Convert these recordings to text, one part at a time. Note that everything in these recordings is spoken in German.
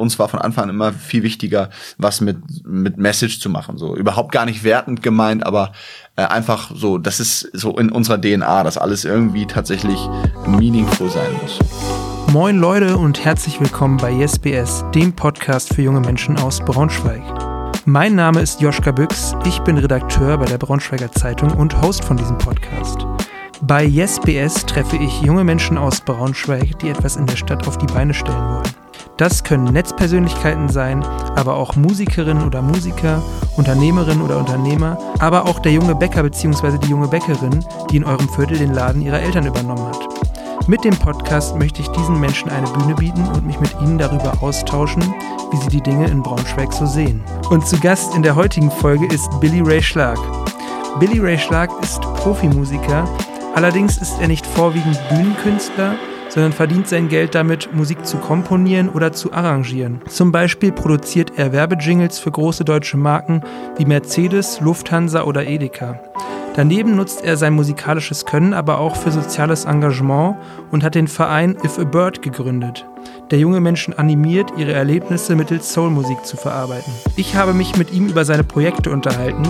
uns war von Anfang an immer viel wichtiger, was mit, mit Message zu machen. So überhaupt gar nicht wertend gemeint, aber äh, einfach so, das ist so in unserer DNA, dass alles irgendwie tatsächlich meaningful sein muss. Moin Leute und herzlich willkommen bei YesBS, dem Podcast für junge Menschen aus Braunschweig. Mein Name ist Joschka Büchs, ich bin Redakteur bei der Braunschweiger Zeitung und Host von diesem Podcast. Bei YesBS treffe ich junge Menschen aus Braunschweig, die etwas in der Stadt auf die Beine stellen wollen. Das können Netzpersönlichkeiten sein, aber auch Musikerinnen oder Musiker, Unternehmerinnen oder Unternehmer, aber auch der junge Bäcker bzw. die junge Bäckerin, die in eurem Viertel den Laden ihrer Eltern übernommen hat. Mit dem Podcast möchte ich diesen Menschen eine Bühne bieten und mich mit ihnen darüber austauschen, wie sie die Dinge in Braunschweig so sehen. Und zu Gast in der heutigen Folge ist Billy Ray Schlag. Billy Ray Schlag ist Profimusiker, allerdings ist er nicht vorwiegend Bühnenkünstler, sondern verdient sein Geld damit, Musik zu komponieren oder zu arrangieren. Zum Beispiel produziert er Werbejingles für große deutsche Marken wie Mercedes, Lufthansa oder Edeka. Daneben nutzt er sein musikalisches Können aber auch für soziales Engagement und hat den Verein If a Bird gegründet, der junge Menschen animiert, ihre Erlebnisse mittels Soulmusik zu verarbeiten. Ich habe mich mit ihm über seine Projekte unterhalten,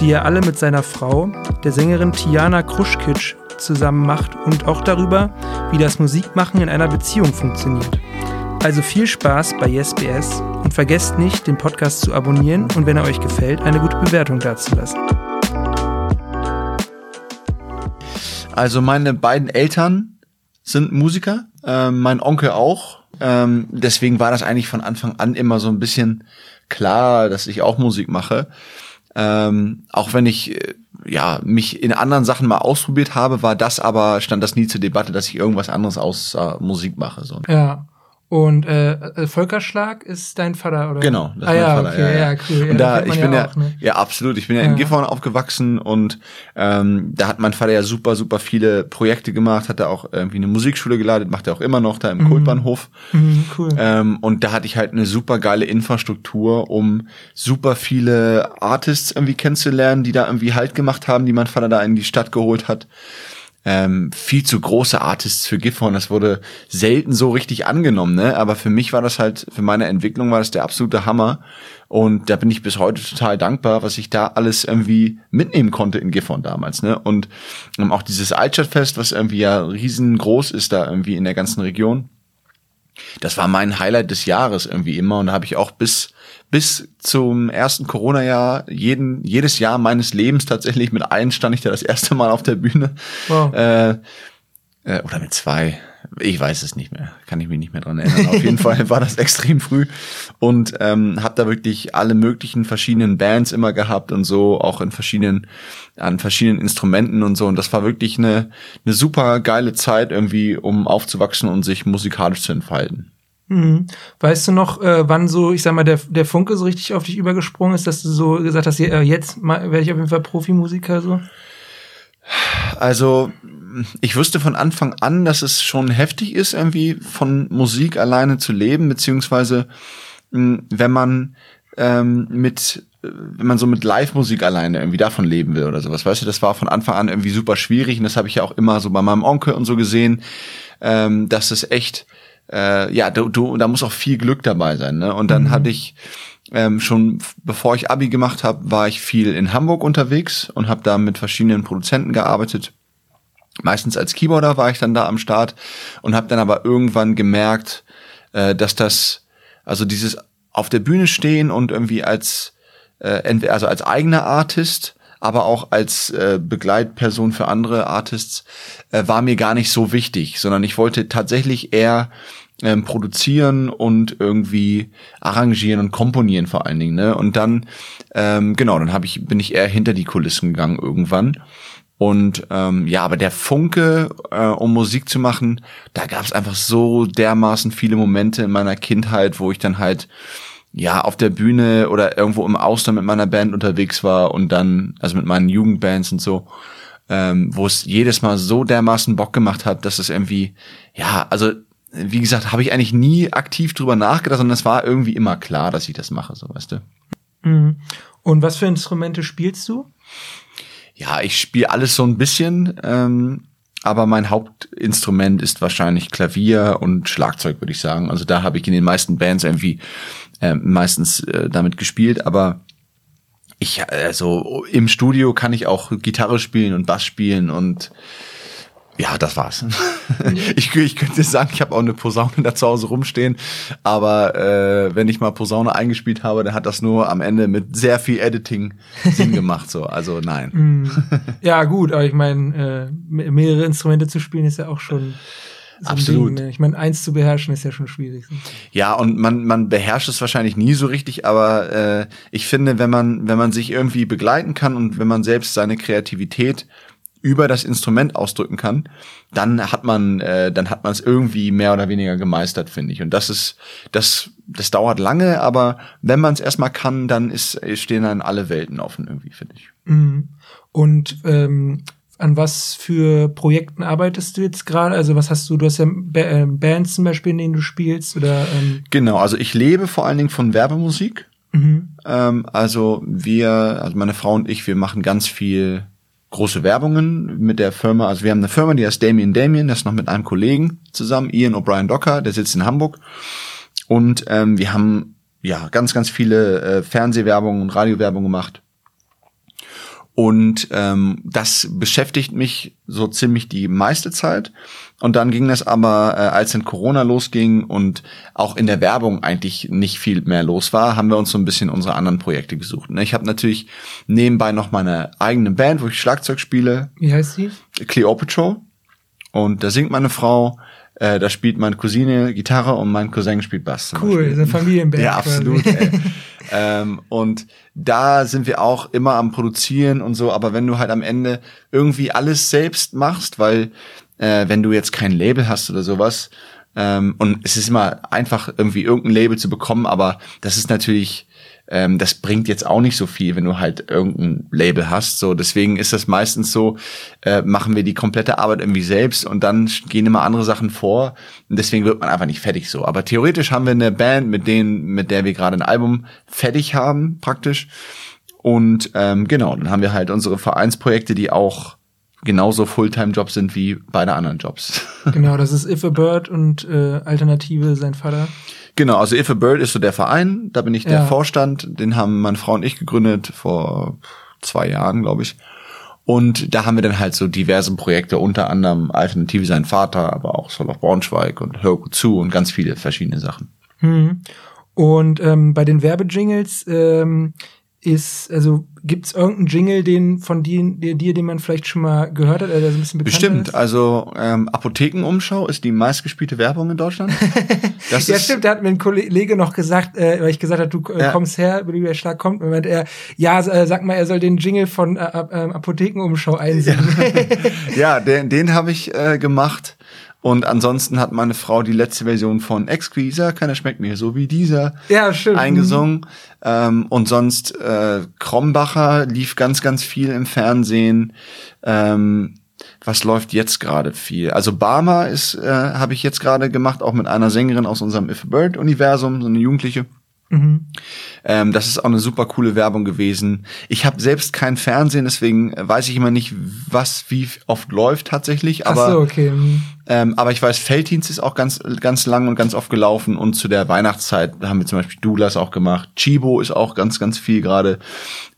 die er alle mit seiner Frau, der Sängerin Tiana Kruschkitsch, zusammen macht und auch darüber, wie das Musikmachen in einer Beziehung funktioniert. Also viel Spaß bei YesBS und vergesst nicht, den Podcast zu abonnieren und wenn er euch gefällt, eine gute Bewertung dazulassen. Also meine beiden Eltern sind Musiker, äh, mein Onkel auch. Ähm, deswegen war das eigentlich von Anfang an immer so ein bisschen klar, dass ich auch Musik mache. Ähm, auch wenn ich äh, ja mich in anderen Sachen mal ausprobiert habe, war das aber stand das nie zur Debatte, dass ich irgendwas anderes außer Musik mache. So. Ja. Und äh, äh, Völkerschlag ist dein Vater, oder? Genau, das ah, ist mein ja, Vater. Okay, ja, ja. ja, cool. Und da, ich bin ja, auch, ne? ja, absolut. Ich bin ja, in Gifhorn aufgewachsen und ähm, da hat mein Vater ja super, super viele Projekte gemacht, hat er auch irgendwie eine Musikschule geleitet, macht er auch immer noch da im mhm. Kultbahnhof. Mhm, cool. Ähm, und da hatte ich halt eine super geile Infrastruktur, um super viele Artists irgendwie kennenzulernen, die da irgendwie Halt gemacht haben, die mein Vater da in die Stadt geholt hat ähm, viel zu große Artists für Gifhorn. Das wurde selten so richtig angenommen, ne? Aber für mich war das halt, für meine Entwicklung war das der absolute Hammer. Und da bin ich bis heute total dankbar, was ich da alles irgendwie mitnehmen konnte in Gifhorn damals, ne? Und ähm, auch dieses Altstadtfest, was irgendwie ja riesengroß ist da irgendwie in der ganzen Region. Das war mein Highlight des Jahres irgendwie immer und da habe ich auch bis bis zum ersten Corona-Jahr, jeden, jedes Jahr meines Lebens tatsächlich mit allen stand ich da das erste Mal auf der Bühne. Wow. Äh, äh, oder mit zwei. Ich weiß es nicht mehr, kann ich mich nicht mehr dran erinnern. Auf jeden Fall war das extrem früh und ähm, habe da wirklich alle möglichen verschiedenen Bands immer gehabt und so, auch in verschiedenen an verschiedenen Instrumenten und so. Und das war wirklich eine eine super geile Zeit irgendwie, um aufzuwachsen und sich musikalisch zu entfalten. Mhm. Weißt du noch, äh, wann so, ich sag mal, der, der Funke so richtig auf dich übergesprungen ist, dass du so gesagt hast, äh, jetzt werde ich auf jeden Fall Profimusiker so? Also, ich wusste von Anfang an, dass es schon heftig ist, irgendwie von Musik alleine zu leben, beziehungsweise mh, wenn man ähm, mit wenn man so mit Live-Musik alleine irgendwie davon leben will oder sowas, weißt du, das war von Anfang an irgendwie super schwierig und das habe ich ja auch immer so bei meinem Onkel und so gesehen, ähm, dass es echt äh, ja, du, du, da muss auch viel Glück dabei sein. Ne? Und dann mhm. hatte ich ähm, schon, bevor ich Abi gemacht habe, war ich viel in Hamburg unterwegs und habe da mit verschiedenen Produzenten gearbeitet. Meistens als Keyboarder war ich dann da am Start und habe dann aber irgendwann gemerkt, äh, dass das, also dieses auf der Bühne stehen und irgendwie als äh, entweder also als eigener Artist aber auch als äh, Begleitperson für andere Artists äh, war mir gar nicht so wichtig, sondern ich wollte tatsächlich eher ähm, produzieren und irgendwie arrangieren und komponieren vor allen Dingen. Ne? Und dann, ähm, genau, dann hab ich, bin ich eher hinter die Kulissen gegangen irgendwann. Und ähm, ja, aber der Funke, äh, um Musik zu machen, da gab es einfach so dermaßen viele Momente in meiner Kindheit, wo ich dann halt ja, auf der Bühne oder irgendwo im Ausland mit meiner Band unterwegs war und dann, also mit meinen Jugendbands und so, ähm, wo es jedes Mal so dermaßen Bock gemacht hat, dass es irgendwie, ja, also wie gesagt, habe ich eigentlich nie aktiv drüber nachgedacht, sondern es war irgendwie immer klar, dass ich das mache, so weißt du. Mhm. Und was für Instrumente spielst du? Ja, ich spiele alles so ein bisschen. Ähm, aber mein Hauptinstrument ist wahrscheinlich Klavier und Schlagzeug, würde ich sagen. Also da habe ich in den meisten Bands irgendwie äh, meistens äh, damit gespielt, aber ich, also im Studio kann ich auch Gitarre spielen und Bass spielen und ja, das war's. ich, ich könnte sagen, ich habe auch eine Posaune da zu Hause rumstehen, aber äh, wenn ich mal Posaune eingespielt habe, dann hat das nur am Ende mit sehr viel Editing Sinn gemacht. So, also nein. Mm. ja, gut, aber ich meine, äh, mehrere Instrumente zu spielen ist ja auch schon so Absolut. Ding, ne? Ich meine, eins zu beherrschen ist ja schon schwierig. Ja, und man, man beherrscht es wahrscheinlich nie so richtig, aber äh, ich finde, wenn man, wenn man sich irgendwie begleiten kann und wenn man selbst seine Kreativität über das Instrument ausdrücken kann, dann hat man, äh, dann hat man es irgendwie mehr oder weniger gemeistert, finde ich. Und das ist, das, das dauert lange, aber wenn man es erstmal kann, dann ist, stehen dann alle Welten offen irgendwie, finde ich. Mhm. Und ähm, an was für Projekten arbeitest du jetzt gerade? Also was hast du, du hast ja äh, Bands zum Beispiel, in denen du spielst oder? Ähm genau, also ich lebe vor allen Dingen von Werbemusik. Mhm. Ähm, also wir, also meine Frau und ich, wir machen ganz viel große Werbungen mit der Firma. Also wir haben eine Firma, die heißt Damien Damien, das ist noch mit einem Kollegen zusammen, Ian O'Brien Docker, der sitzt in Hamburg. Und ähm, wir haben ja ganz, ganz viele äh, Fernsehwerbungen und Radiowerbung gemacht. Und ähm, das beschäftigt mich so ziemlich die meiste Zeit. Und dann ging das aber, äh, als dann Corona losging und auch in der Werbung eigentlich nicht viel mehr los war, haben wir uns so ein bisschen unsere anderen Projekte gesucht. Ne? Ich habe natürlich nebenbei noch meine eigene Band, wo ich Schlagzeug spiele. Wie heißt die? Cleopatra. Und da singt meine Frau. Äh, da spielt meine Cousine Gitarre und mein Cousin spielt Bass. Cool, eine Familienband. Ja, absolut. ähm, und da sind wir auch immer am Produzieren und so, aber wenn du halt am Ende irgendwie alles selbst machst, weil äh, wenn du jetzt kein Label hast oder sowas, ähm, und es ist immer einfach irgendwie irgendein Label zu bekommen, aber das ist natürlich ähm, das bringt jetzt auch nicht so viel, wenn du halt irgendein Label hast. So, deswegen ist das meistens so, äh, machen wir die komplette Arbeit irgendwie selbst und dann gehen immer andere Sachen vor. Und deswegen wird man einfach nicht fertig so. Aber theoretisch haben wir eine Band, mit denen, mit der wir gerade ein Album fertig haben, praktisch. Und ähm, genau, dann haben wir halt unsere Vereinsprojekte, die auch genauso Fulltime-Jobs sind wie beide anderen Jobs. Genau, das ist If a Bird und äh, Alternative sein Vater. Genau, also If a Bird ist so der Verein, da bin ich der ja. Vorstand, den haben meine Frau und ich gegründet vor zwei Jahren, glaube ich. Und da haben wir dann halt so diverse Projekte, unter anderem Alternative sein Vater, aber auch Soul of Braunschweig und Hör zu und ganz viele verschiedene Sachen. Hm. Und ähm, bei den Werbejingles ähm, ist, also gibt's irgendeinen Jingle, den von dir, dir, den man vielleicht schon mal gehört hat, der so ein bisschen bekannt Bestimmt, ist? also ähm, Apothekenumschau ist die meistgespielte Werbung in Deutschland. Das ja, stimmt, da hat mir ein Kollege noch gesagt, äh, weil ich gesagt habe, du äh, ja. kommst her, wie der Schlag kommt, und meinte er, ja, äh, sag mal, er soll den Jingle von äh, äh, Apothekenumschau einsingen. Ja, ja den, den habe ich äh, gemacht. Und ansonsten hat meine Frau die letzte Version von Exquisa, keiner schmeckt mir so wie dieser, ja, stimmt. eingesungen. Ähm, und sonst äh, Krombacher lief ganz, ganz viel im Fernsehen. Ähm, was läuft jetzt gerade viel? Also Barmer ist, äh, habe ich jetzt gerade gemacht, auch mit einer Sängerin aus unserem If a Bird Universum, so eine Jugendliche. Mhm. Ähm, das ist auch eine super coole Werbung gewesen. Ich habe selbst kein Fernsehen, deswegen weiß ich immer nicht, was wie oft läuft tatsächlich. Aber, Ach so, okay. Mhm. Ähm, aber ich weiß, Felddienst ist auch ganz ganz lang und ganz oft gelaufen und zu der Weihnachtszeit haben wir zum Beispiel Doulas auch gemacht. Chibo ist auch ganz ganz viel gerade.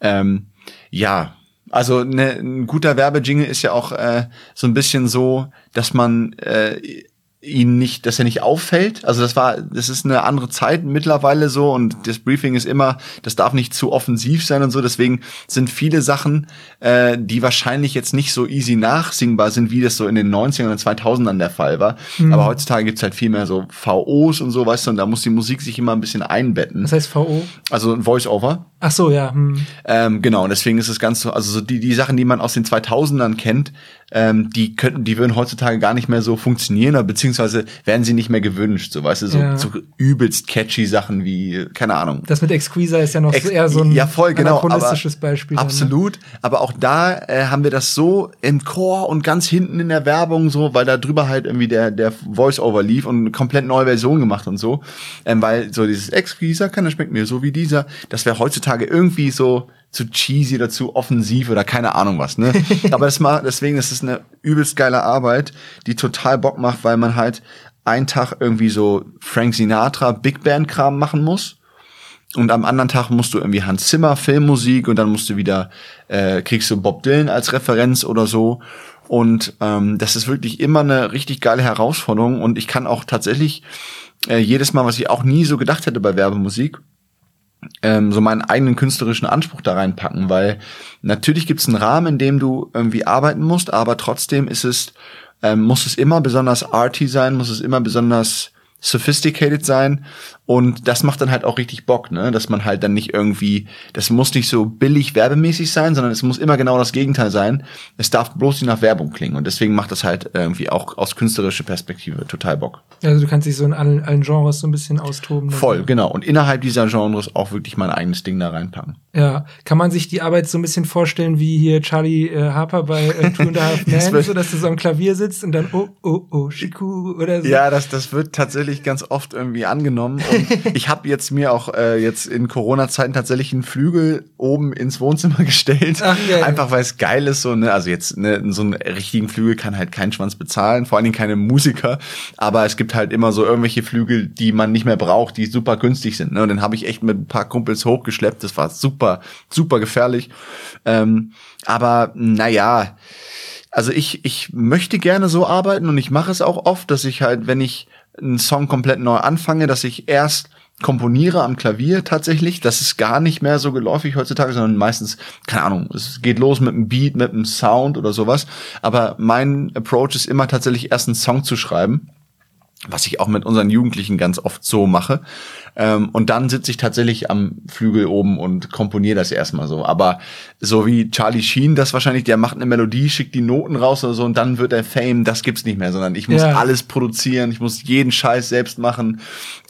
Ähm, ja, also ne, ein guter Werbejingle ist ja auch äh, so ein bisschen so, dass man äh, ihn nicht, dass er nicht auffällt. Also das war, das ist eine andere Zeit mittlerweile so und das Briefing ist immer, das darf nicht zu offensiv sein und so. Deswegen sind viele Sachen, äh, die wahrscheinlich jetzt nicht so easy nachsingbar sind, wie das so in den 90ern und 2000ern der Fall war. Mhm. Aber heutzutage gibt's halt viel mehr so VOs und so, weißt du, und da muss die Musik sich immer ein bisschen einbetten. Was heißt VO? Also ein Voice-Over. Ach so, ja. Hm. Ähm, genau, und deswegen ist es ganz so, also so die, die Sachen, die man aus den 2000ern kennt, ähm, die könnten, die würden heutzutage gar nicht mehr so funktionieren, oder beziehungsweise werden sie nicht mehr gewünscht, so weißt du, so, ja. so übelst catchy Sachen wie, keine Ahnung. Das mit Exquisa ist ja noch Ex eher so ein ja, voll, genau, anachronistisches Beispiel. Absolut, dann, ne? aber auch da äh, haben wir das so im Chor und ganz hinten in der Werbung so, weil da drüber halt irgendwie der, der Voice-Over lief und eine komplett neue Version gemacht und so, ähm, weil so dieses Exquisa kann, das schmeckt mir so wie dieser, das wäre heutzutage irgendwie so zu cheesy oder zu offensiv oder keine Ahnung was, ne? Aber das macht, deswegen ist es eine übelst geile Arbeit, die total Bock macht, weil man halt einen Tag irgendwie so Frank Sinatra Big Band Kram machen muss. Und am anderen Tag musst du irgendwie Hans Zimmer Filmmusik und dann musst du wieder äh, kriegst du Bob Dylan als Referenz oder so. Und ähm, das ist wirklich immer eine richtig geile Herausforderung. Und ich kann auch tatsächlich äh, jedes Mal, was ich auch nie so gedacht hätte bei Werbemusik, ähm, so meinen eigenen künstlerischen Anspruch da reinpacken, weil natürlich gibt es einen Rahmen, in dem du irgendwie arbeiten musst, aber trotzdem ist es, ähm, muss es immer besonders arty sein, muss es immer besonders sophisticated sein und das macht dann halt auch richtig Bock, ne, dass man halt dann nicht irgendwie, das muss nicht so billig werbemäßig sein, sondern es muss immer genau das Gegenteil sein. Es darf bloß nicht nach Werbung klingen und deswegen macht das halt irgendwie auch aus künstlerischer Perspektive total Bock. Also du kannst dich so in allen, allen Genres so ein bisschen austoben. Voll, genau. Und innerhalb dieser Genres auch wirklich mein eigenes Ding da reinpacken. Ja, kann man sich die Arbeit so ein bisschen vorstellen wie hier Charlie äh, Harper bei äh, Two and a Half Men, so dass du so am Klavier sitzt und dann oh oh oh Shiku oder so. Ja, das das wird tatsächlich ganz oft irgendwie angenommen. Ich habe jetzt mir auch äh, jetzt in Corona-Zeiten tatsächlich einen Flügel oben ins Wohnzimmer gestellt, Ach, ja, einfach weil es geil ist so ne. Also jetzt ne, so einen richtigen Flügel kann halt kein Schwanz bezahlen, vor allen Dingen keine Musiker. Aber es gibt halt immer so irgendwelche Flügel, die man nicht mehr braucht, die super günstig sind. Ne? Und dann habe ich echt mit ein paar Kumpels hochgeschleppt. Das war super super, super gefährlich. Ähm, aber naja, also ich, ich möchte gerne so arbeiten und ich mache es auch oft, dass ich halt, wenn ich einen Song komplett neu anfange, dass ich erst komponiere am Klavier tatsächlich. Das ist gar nicht mehr so geläufig heutzutage, sondern meistens, keine Ahnung, es geht los mit einem Beat, mit einem Sound oder sowas. Aber mein Approach ist immer tatsächlich erst einen Song zu schreiben was ich auch mit unseren Jugendlichen ganz oft so mache. Ähm, und dann sitze ich tatsächlich am Flügel oben und komponiere das erstmal so. Aber so wie Charlie Sheen, das wahrscheinlich, der macht eine Melodie, schickt die Noten raus oder so und dann wird er Fame, das gibt's nicht mehr, sondern ich muss ja. alles produzieren, ich muss jeden Scheiß selbst machen.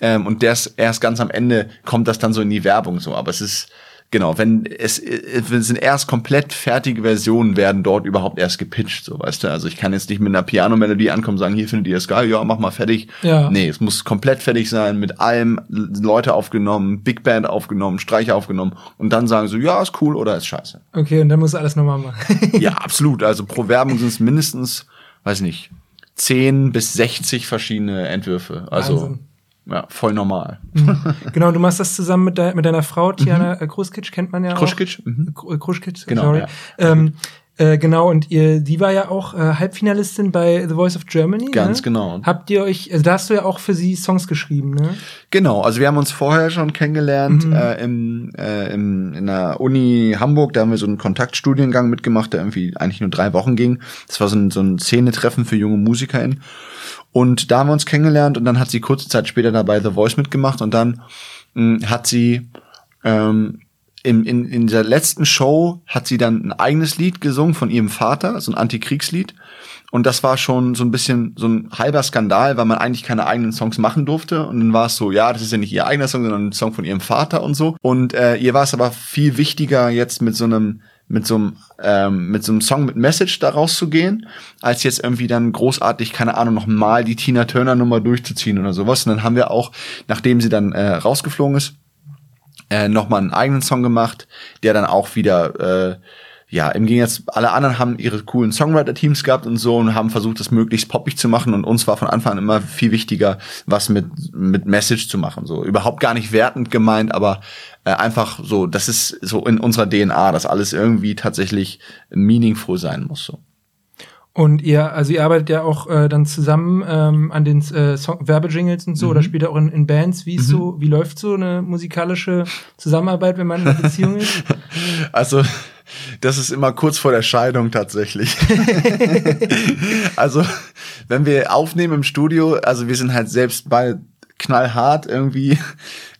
Ähm, und erst, erst ganz am Ende kommt das dann so in die Werbung so. Aber es ist, genau, wenn es, es sind erst komplett fertige Versionen werden dort überhaupt erst gepitcht, so weißt du. Also ich kann jetzt nicht mit einer Piano-Melodie ankommen und sagen, hier findet ihr das geil, ja, mach mal fertig. Ja. Nee, es muss komplett fertig sein, mit allem Leute aufgenommen, Big Band aufgenommen, Streicher aufgenommen und dann sagen so, ja, ist cool oder ist scheiße. Okay, und dann muss alles nochmal machen. ja, absolut. Also pro Werbung sind es mindestens, weiß nicht, 10 bis 60 verschiedene Entwürfe. Also Wahnsinn ja, voll normal. Mhm. Genau, du machst das zusammen mit, de mit deiner Frau, Tiana mhm. Kruskic, kennt man ja Kruskic. auch. Mhm. Kruskic, genau. Sorry. Ja. Ähm, äh, genau, und ihr, die war ja auch äh, Halbfinalistin bei The Voice of Germany. Ganz ne? genau. Habt ihr euch, also da hast du ja auch für sie Songs geschrieben, ne? Genau, also wir haben uns vorher schon kennengelernt mhm. äh, im, äh, im, in der Uni Hamburg, da haben wir so einen Kontaktstudiengang mitgemacht, der irgendwie eigentlich nur drei Wochen ging. Das war so ein, so ein Szenetreffen für junge MusikerInnen. Und da haben wir uns kennengelernt und dann hat sie kurze Zeit später dabei The Voice mitgemacht und dann mh, hm, hat sie ähm, in, in, in dieser letzten Show hat sie dann ein eigenes Lied gesungen von ihrem Vater, so ein Antikriegslied. Und das war schon so ein bisschen so ein halber Skandal, weil man eigentlich keine eigenen Songs machen durfte. Und dann war es so, ja, das ist ja nicht ihr eigener Song, sondern ein Song von ihrem Vater und so. Und äh, ihr war es aber viel wichtiger, jetzt mit so einem mit so einem ähm, mit so einem Song mit Message da rauszugehen, als jetzt irgendwie dann großartig, keine Ahnung, noch mal die Tina Turner Nummer durchzuziehen oder sowas. Und dann haben wir auch, nachdem sie dann äh, rausgeflogen ist, äh, noch mal einen eigenen Song gemacht, der dann auch wieder äh, ja, im Gegensatz, alle anderen haben ihre coolen Songwriter-Teams gehabt und so und haben versucht, das möglichst poppig zu machen und uns war von Anfang an immer viel wichtiger, was mit, mit Message zu machen. So überhaupt gar nicht wertend gemeint, aber äh, einfach so, das ist so in unserer DNA, dass alles irgendwie tatsächlich meaningful sein muss. So. Und ihr, also ihr arbeitet ja auch äh, dann zusammen ähm, an den äh, Werbejingles und so, mhm. oder spielt auch in, in Bands. Wie ist mhm. so, wie läuft so eine musikalische Zusammenarbeit, wenn man in einer Beziehung ist? Also das ist immer kurz vor der Scheidung tatsächlich. also, wenn wir aufnehmen im Studio, also wir sind halt selbst beide knallhart irgendwie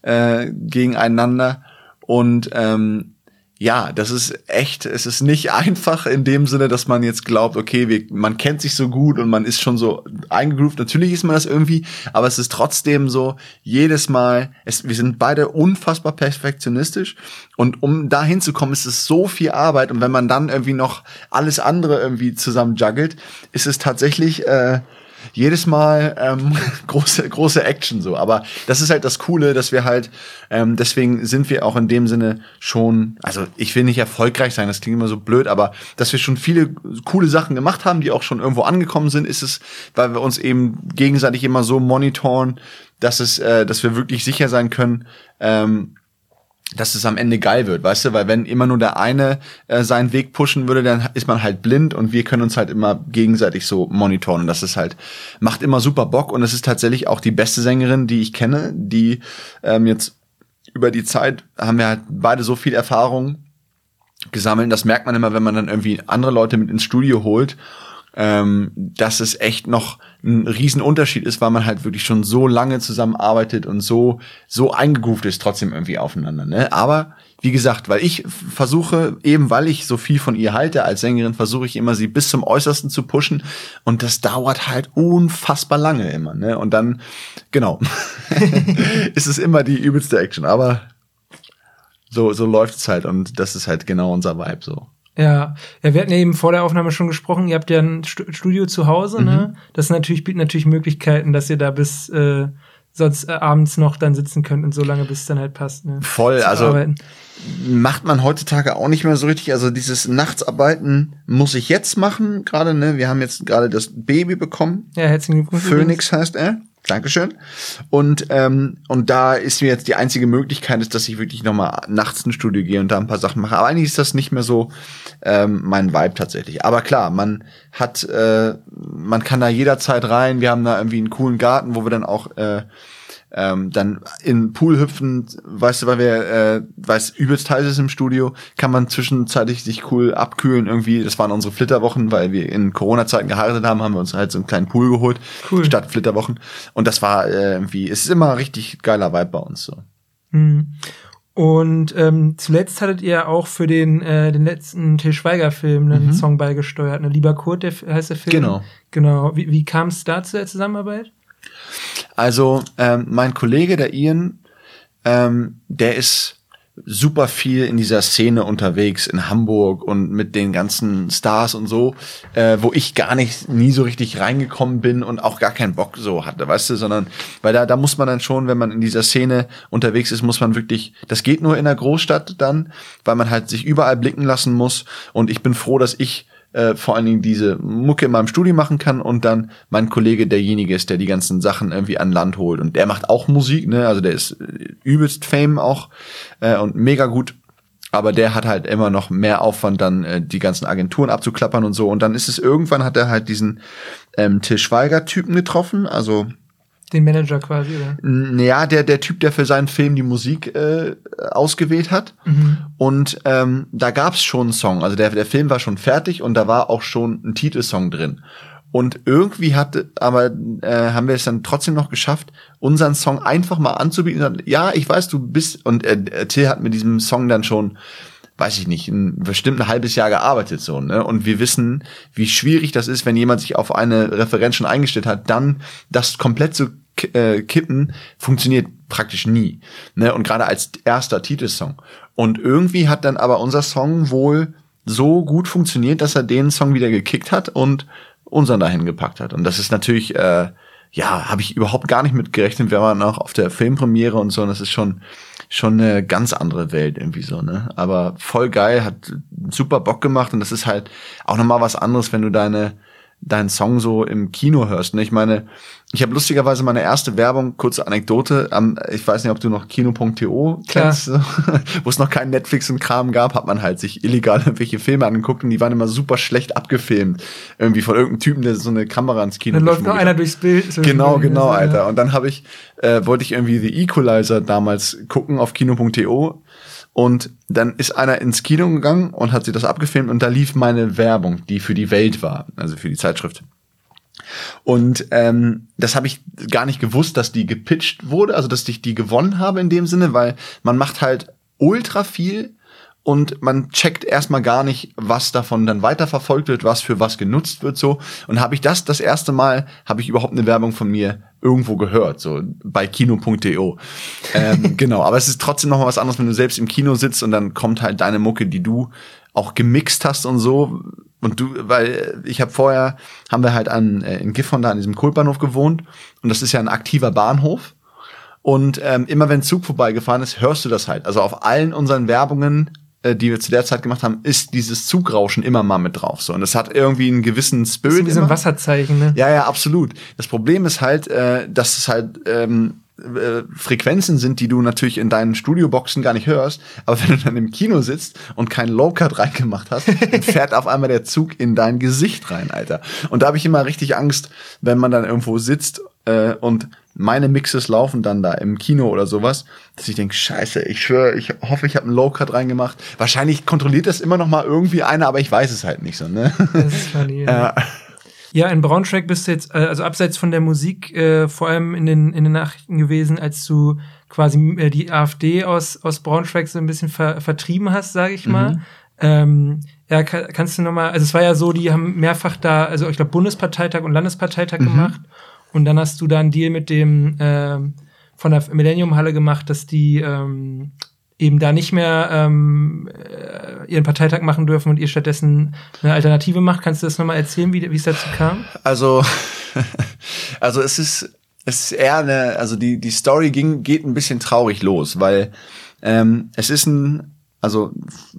äh, gegeneinander und ähm, ja, das ist echt, es ist nicht einfach in dem Sinne, dass man jetzt glaubt, okay, wir, man kennt sich so gut und man ist schon so eingegroovt. Natürlich ist man das irgendwie, aber es ist trotzdem so, jedes Mal, es, wir sind beide unfassbar perfektionistisch und um da hinzukommen, ist es so viel Arbeit und wenn man dann irgendwie noch alles andere irgendwie zusammen juggelt, ist es tatsächlich, äh, jedes Mal ähm, große, große Action so. Aber das ist halt das Coole, dass wir halt, ähm, deswegen sind wir auch in dem Sinne schon, also ich will nicht erfolgreich sein, das klingt immer so blöd, aber dass wir schon viele coole Sachen gemacht haben, die auch schon irgendwo angekommen sind, ist es, weil wir uns eben gegenseitig immer so monitoren, dass es, äh, dass wir wirklich sicher sein können, ähm, dass es am Ende geil wird, weißt du, weil wenn immer nur der eine äh, seinen Weg pushen würde, dann ist man halt blind und wir können uns halt immer gegenseitig so monitoren. Und das ist halt macht immer super Bock und es ist tatsächlich auch die beste Sängerin, die ich kenne, die ähm, jetzt über die Zeit haben wir halt beide so viel Erfahrung gesammelt, das merkt man immer, wenn man dann irgendwie andere Leute mit ins Studio holt ähm, dass es echt noch ein Riesenunterschied ist, weil man halt wirklich schon so lange zusammenarbeitet und so, so eingegroovt ist trotzdem irgendwie aufeinander. Ne? Aber wie gesagt, weil ich versuche, eben weil ich so viel von ihr halte als Sängerin, versuche ich immer, sie bis zum Äußersten zu pushen. Und das dauert halt unfassbar lange immer. Ne? Und dann, genau, ist es immer die übelste Action. Aber so, so läuft's halt. Und das ist halt genau unser Vibe so. Ja, ja, wir hatten ja eben vor der Aufnahme schon gesprochen, ihr habt ja ein Studio zu Hause, ne? mhm. ne? Das natürlich bietet natürlich Möglichkeiten, dass ihr da bis äh, sonst äh, abends noch dann sitzen könnt und so lange, bis es dann halt passt. Ne? Voll, also arbeiten. macht man heutzutage auch nicht mehr so richtig. Also dieses Nachtsarbeiten muss ich jetzt machen, gerade, ne? Wir haben jetzt gerade das Baby bekommen. Ja, herzlichen Glückwunsch. Phoenix heißt er. Dankeschön. Und, ähm, und da ist mir jetzt die einzige Möglichkeit, ist, dass ich wirklich nochmal nachts ins Studio gehe und da ein paar Sachen mache. Aber eigentlich ist das nicht mehr so ähm, mein Vibe tatsächlich. Aber klar, man hat, äh, man kann da jederzeit rein. Wir haben da irgendwie einen coolen Garten, wo wir dann auch äh, ähm, dann in Pool hüpfen, weißt du, weil wir, äh, weil es übelst heiß ist im Studio, kann man zwischenzeitlich sich cool abkühlen irgendwie. Das waren unsere Flitterwochen, weil wir in Corona-Zeiten geheiratet haben, haben wir uns halt so einen kleinen Pool geholt, cool. statt Flitterwochen. Und das war äh, irgendwie, es ist immer richtig geiler Vibe bei uns so. Mhm. Und ähm, zuletzt hattet ihr auch für den, äh, den letzten Til Schweiger-Film einen mhm. Song beigesteuert, ne? Lieber Kurt, der heißt der Film. Genau. Genau. Wie, wie kam es da zu der Zusammenarbeit? Also ähm, mein Kollege, der Ian, ähm, der ist super viel in dieser Szene unterwegs in Hamburg und mit den ganzen Stars und so, äh, wo ich gar nicht nie so richtig reingekommen bin und auch gar keinen Bock so hatte, weißt du, sondern weil da da muss man dann schon, wenn man in dieser Szene unterwegs ist, muss man wirklich, das geht nur in der Großstadt dann, weil man halt sich überall blicken lassen muss und ich bin froh, dass ich äh, vor allen Dingen diese Mucke in meinem Studio machen kann und dann mein Kollege derjenige ist, der die ganzen Sachen irgendwie an Land holt. Und der macht auch Musik, ne? Also der ist äh, übelst Fame auch äh, und mega gut. Aber der hat halt immer noch mehr Aufwand, dann äh, die ganzen Agenturen abzuklappern und so. Und dann ist es irgendwann, hat er halt diesen ähm, Til Schweiger-Typen getroffen, also den Manager quasi, oder? Ja, der, der Typ, der für seinen Film die Musik äh, ausgewählt hat. Mhm. Und ähm, da gab's schon einen Song. Also der, der Film war schon fertig und da war auch schon ein Titelsong drin. Und irgendwie hat, aber äh, haben wir es dann trotzdem noch geschafft, unseren Song einfach mal anzubieten. Ja, ich weiß, du bist und äh, Till hat mit diesem Song dann schon, weiß ich nicht, ein bestimmt ein halbes Jahr gearbeitet so. Ne? Und wir wissen, wie schwierig das ist, wenn jemand sich auf eine Referenz schon eingestellt hat, dann das komplett zu äh, kippen, funktioniert praktisch nie. Ne? Und gerade als erster Titelsong. Und irgendwie hat dann aber unser Song wohl so gut funktioniert, dass er den Song wieder gekickt hat und unseren dahin gepackt hat. Und das ist natürlich, äh, ja, habe ich überhaupt gar nicht mit gerechnet. Wir waren auch auf der Filmpremiere und so. Und das ist schon schon eine ganz andere Welt irgendwie so, ne? Aber voll geil, hat super Bock gemacht und das ist halt auch nochmal was anderes, wenn du deine deinen Song so im Kino hörst. Ne? Ich meine, ich habe lustigerweise meine erste Werbung, kurze Anekdote, am, ich weiß nicht, ob du noch kino.to kennst, wo es noch kein Netflix und Kram gab, hat man halt sich illegal irgendwelche Filme angeguckt und die waren immer super schlecht abgefilmt. Irgendwie von irgendeinem Typen, der so eine Kamera ins Kino Dann läuft noch einer durchs Bild. So genau, genau, Alter. Und dann habe ich, äh, wollte ich irgendwie The Equalizer damals gucken auf kino.to und dann ist einer ins Kino gegangen und hat sich das abgefilmt und da lief meine Werbung, die für die Welt war, also für die Zeitschrift. Und ähm, das habe ich gar nicht gewusst, dass die gepitcht wurde, also dass ich die gewonnen habe in dem Sinne, weil man macht halt ultra viel und man checkt erstmal gar nicht, was davon dann weiterverfolgt wird, was für was genutzt wird so. Und habe ich das das erste Mal, habe ich überhaupt eine Werbung von mir irgendwo gehört, so bei kino.de. ähm, genau, aber es ist trotzdem noch mal was anderes, wenn du selbst im Kino sitzt und dann kommt halt deine Mucke, die du auch gemixt hast und so. Und du, weil ich habe vorher, haben wir halt an, äh, in Gifhorn da an diesem Kohlbahnhof gewohnt und das ist ja ein aktiver Bahnhof. Und ähm, immer wenn Zug vorbeigefahren ist, hörst du das halt. Also auf allen unseren Werbungen, äh, die wir zu der Zeit gemacht haben, ist dieses Zugrauschen immer mal mit drauf. So und das hat irgendwie einen gewissen Spirit. Das ist ein immer. Wasserzeichen, ne? Ja, ja, absolut. Das Problem ist halt, äh, dass es halt ähm, äh, Frequenzen sind, die du natürlich in deinen Studioboxen gar nicht hörst, aber wenn du dann im Kino sitzt und keinen Low-Cut reingemacht hast, dann fährt auf einmal der Zug in dein Gesicht rein, Alter. Und da habe ich immer richtig Angst, wenn man dann irgendwo sitzt äh, und meine Mixes laufen dann da im Kino oder sowas, dass ich denke, scheiße, ich schwöre, ich hoffe, ich habe einen Low-Cut reingemacht. Wahrscheinlich kontrolliert das immer noch mal irgendwie einer, aber ich weiß es halt nicht so, ne? Das ist funny, ja. Ja. Ja, in Braunschweig bist du jetzt, äh, also abseits von der Musik, äh, vor allem in den, in den Nachrichten gewesen, als du quasi äh, die AfD aus, aus Braunschweig so ein bisschen ver, vertrieben hast, sage ich mal. Mhm. Ähm, ja, ka kannst du nochmal, also es war ja so, die haben mehrfach da, also ich glaube Bundesparteitag und Landesparteitag Mhm. gemacht und dann hast du da einen Deal mit dem ähm, von der Millennium Halle gemacht, dass die ähm, eben da nicht mehr ähm, äh, ihren Parteitag machen dürfen und ihr stattdessen eine Alternative macht. Kannst du das nochmal erzählen, wie wie es dazu kam? Also, also es ist, es ist eher eine, also die, die Story ging, geht ein bisschen traurig los, weil ähm, es ist ein, also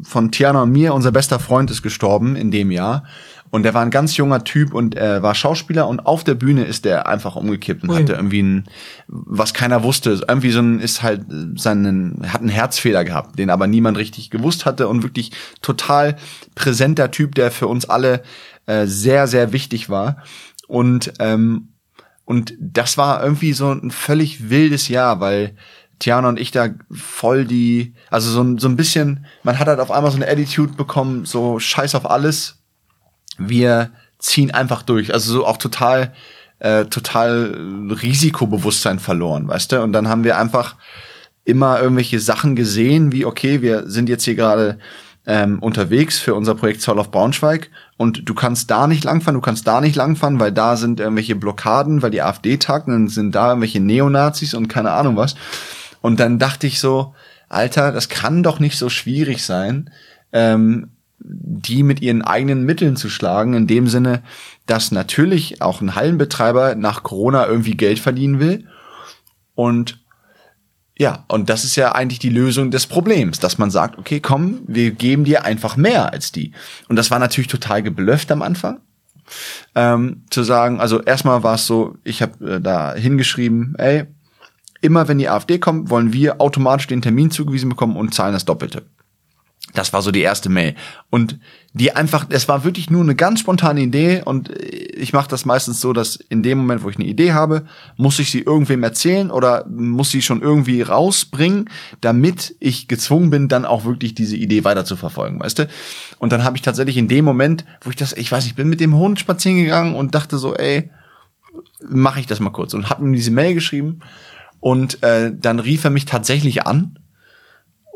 von Tiana und mir, unser bester Freund ist gestorben in dem Jahr. Und der war ein ganz junger Typ und er war Schauspieler und auf der Bühne ist der einfach umgekippt und Ui. hatte irgendwie ein, was keiner wusste, irgendwie so ein, ist halt seinen, hat einen Herzfehler gehabt, den aber niemand richtig gewusst hatte und wirklich total präsenter Typ, der für uns alle äh, sehr, sehr wichtig war. Und, ähm, und das war irgendwie so ein völlig wildes Jahr, weil Tiana und ich da voll die, also so, ein- so ein bisschen, man hat halt auf einmal so eine Attitude bekommen, so scheiß auf alles. Wir ziehen einfach durch. Also so auch total, äh, total Risikobewusstsein verloren, weißt du? Und dann haben wir einfach immer irgendwelche Sachen gesehen, wie, okay, wir sind jetzt hier gerade ähm, unterwegs für unser Projekt Zoll auf Braunschweig und du kannst da nicht langfahren, du kannst da nicht langfahren, weil da sind irgendwelche Blockaden, weil die AfD tagt, und sind da irgendwelche Neonazis und keine Ahnung was. Und dann dachte ich so, Alter, das kann doch nicht so schwierig sein, ähm, die mit ihren eigenen Mitteln zu schlagen, in dem Sinne, dass natürlich auch ein Hallenbetreiber nach Corona irgendwie Geld verdienen will. Und ja, und das ist ja eigentlich die Lösung des Problems, dass man sagt, okay, komm, wir geben dir einfach mehr als die. Und das war natürlich total geblufft am Anfang. Ähm, zu sagen, also erstmal war es so, ich habe äh, da hingeschrieben, ey, immer wenn die AfD kommt, wollen wir automatisch den Termin zugewiesen bekommen und zahlen das Doppelte. Das war so die erste Mail. Und die einfach, es war wirklich nur eine ganz spontane Idee und ich mache das meistens so, dass in dem Moment, wo ich eine Idee habe, muss ich sie irgendwem erzählen oder muss sie schon irgendwie rausbringen, damit ich gezwungen bin, dann auch wirklich diese Idee weiter zu verfolgen, weißt du? Und dann habe ich tatsächlich in dem Moment, wo ich das, ich weiß, ich bin mit dem Hund spazieren gegangen und dachte so, ey, mache ich das mal kurz und habe ihm diese Mail geschrieben und äh, dann rief er mich tatsächlich an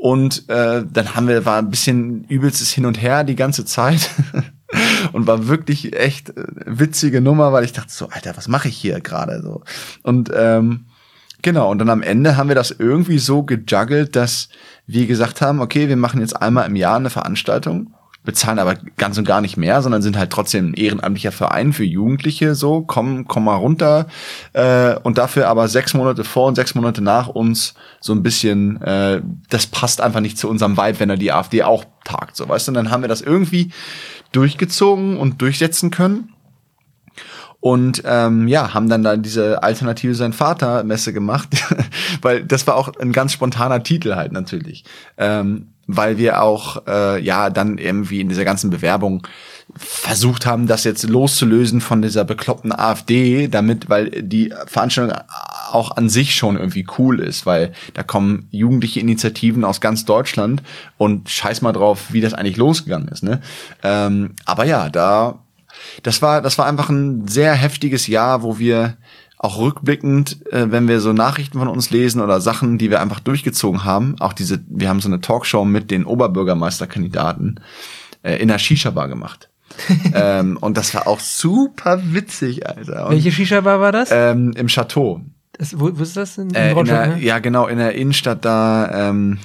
und äh, dann haben wir, war ein bisschen übelstes Hin und Her die ganze Zeit. und war wirklich echt äh, witzige Nummer, weil ich dachte so, Alter, was mache ich hier gerade so? Und ähm, genau, und dann am Ende haben wir das irgendwie so gejuggelt, dass wir gesagt haben, okay, wir machen jetzt einmal im Jahr eine Veranstaltung, bezahlen aber ganz und gar nicht mehr, sondern sind halt trotzdem ein ehrenamtlicher Verein für Jugendliche, so, komm, komm mal runter. Äh, und dafür aber sechs Monate vor und sechs Monate nach uns so ein bisschen, äh, das passt einfach nicht zu unserem Vibe, wenn er die AfD auch tagt, so, weißt du? Und dann haben wir das irgendwie durchgezogen und durchsetzen können. Und ähm, ja, haben dann da diese Alternative sein Vater Messe gemacht, weil das war auch ein ganz spontaner Titel halt natürlich, ähm, weil wir auch äh, ja dann irgendwie in dieser ganzen Bewerbung versucht haben, das jetzt loszulösen von dieser bekloppten AfD, damit, weil die Veranstaltung auch an sich schon irgendwie cool ist, weil da kommen jugendliche Initiativen aus ganz Deutschland und scheiß mal drauf, wie das eigentlich losgegangen ist. Ne? Ähm, aber ja, da das war, das war einfach ein sehr heftiges Jahr, wo wir auch rückblickend, äh, wenn wir so Nachrichten von uns lesen oder Sachen, die wir einfach durchgezogen haben, auch diese, wir haben so eine Talkshow mit den Oberbürgermeisterkandidaten äh, in der Shisha-Bar gemacht. ähm, und das war auch super witzig, Alter. Und, Welche Shisha-Bar war das? ähm, Im Chateau. das wo, wo ist das? In, in Äh, in der, ne? Ja, genau, in der Innenstadt da, ähm,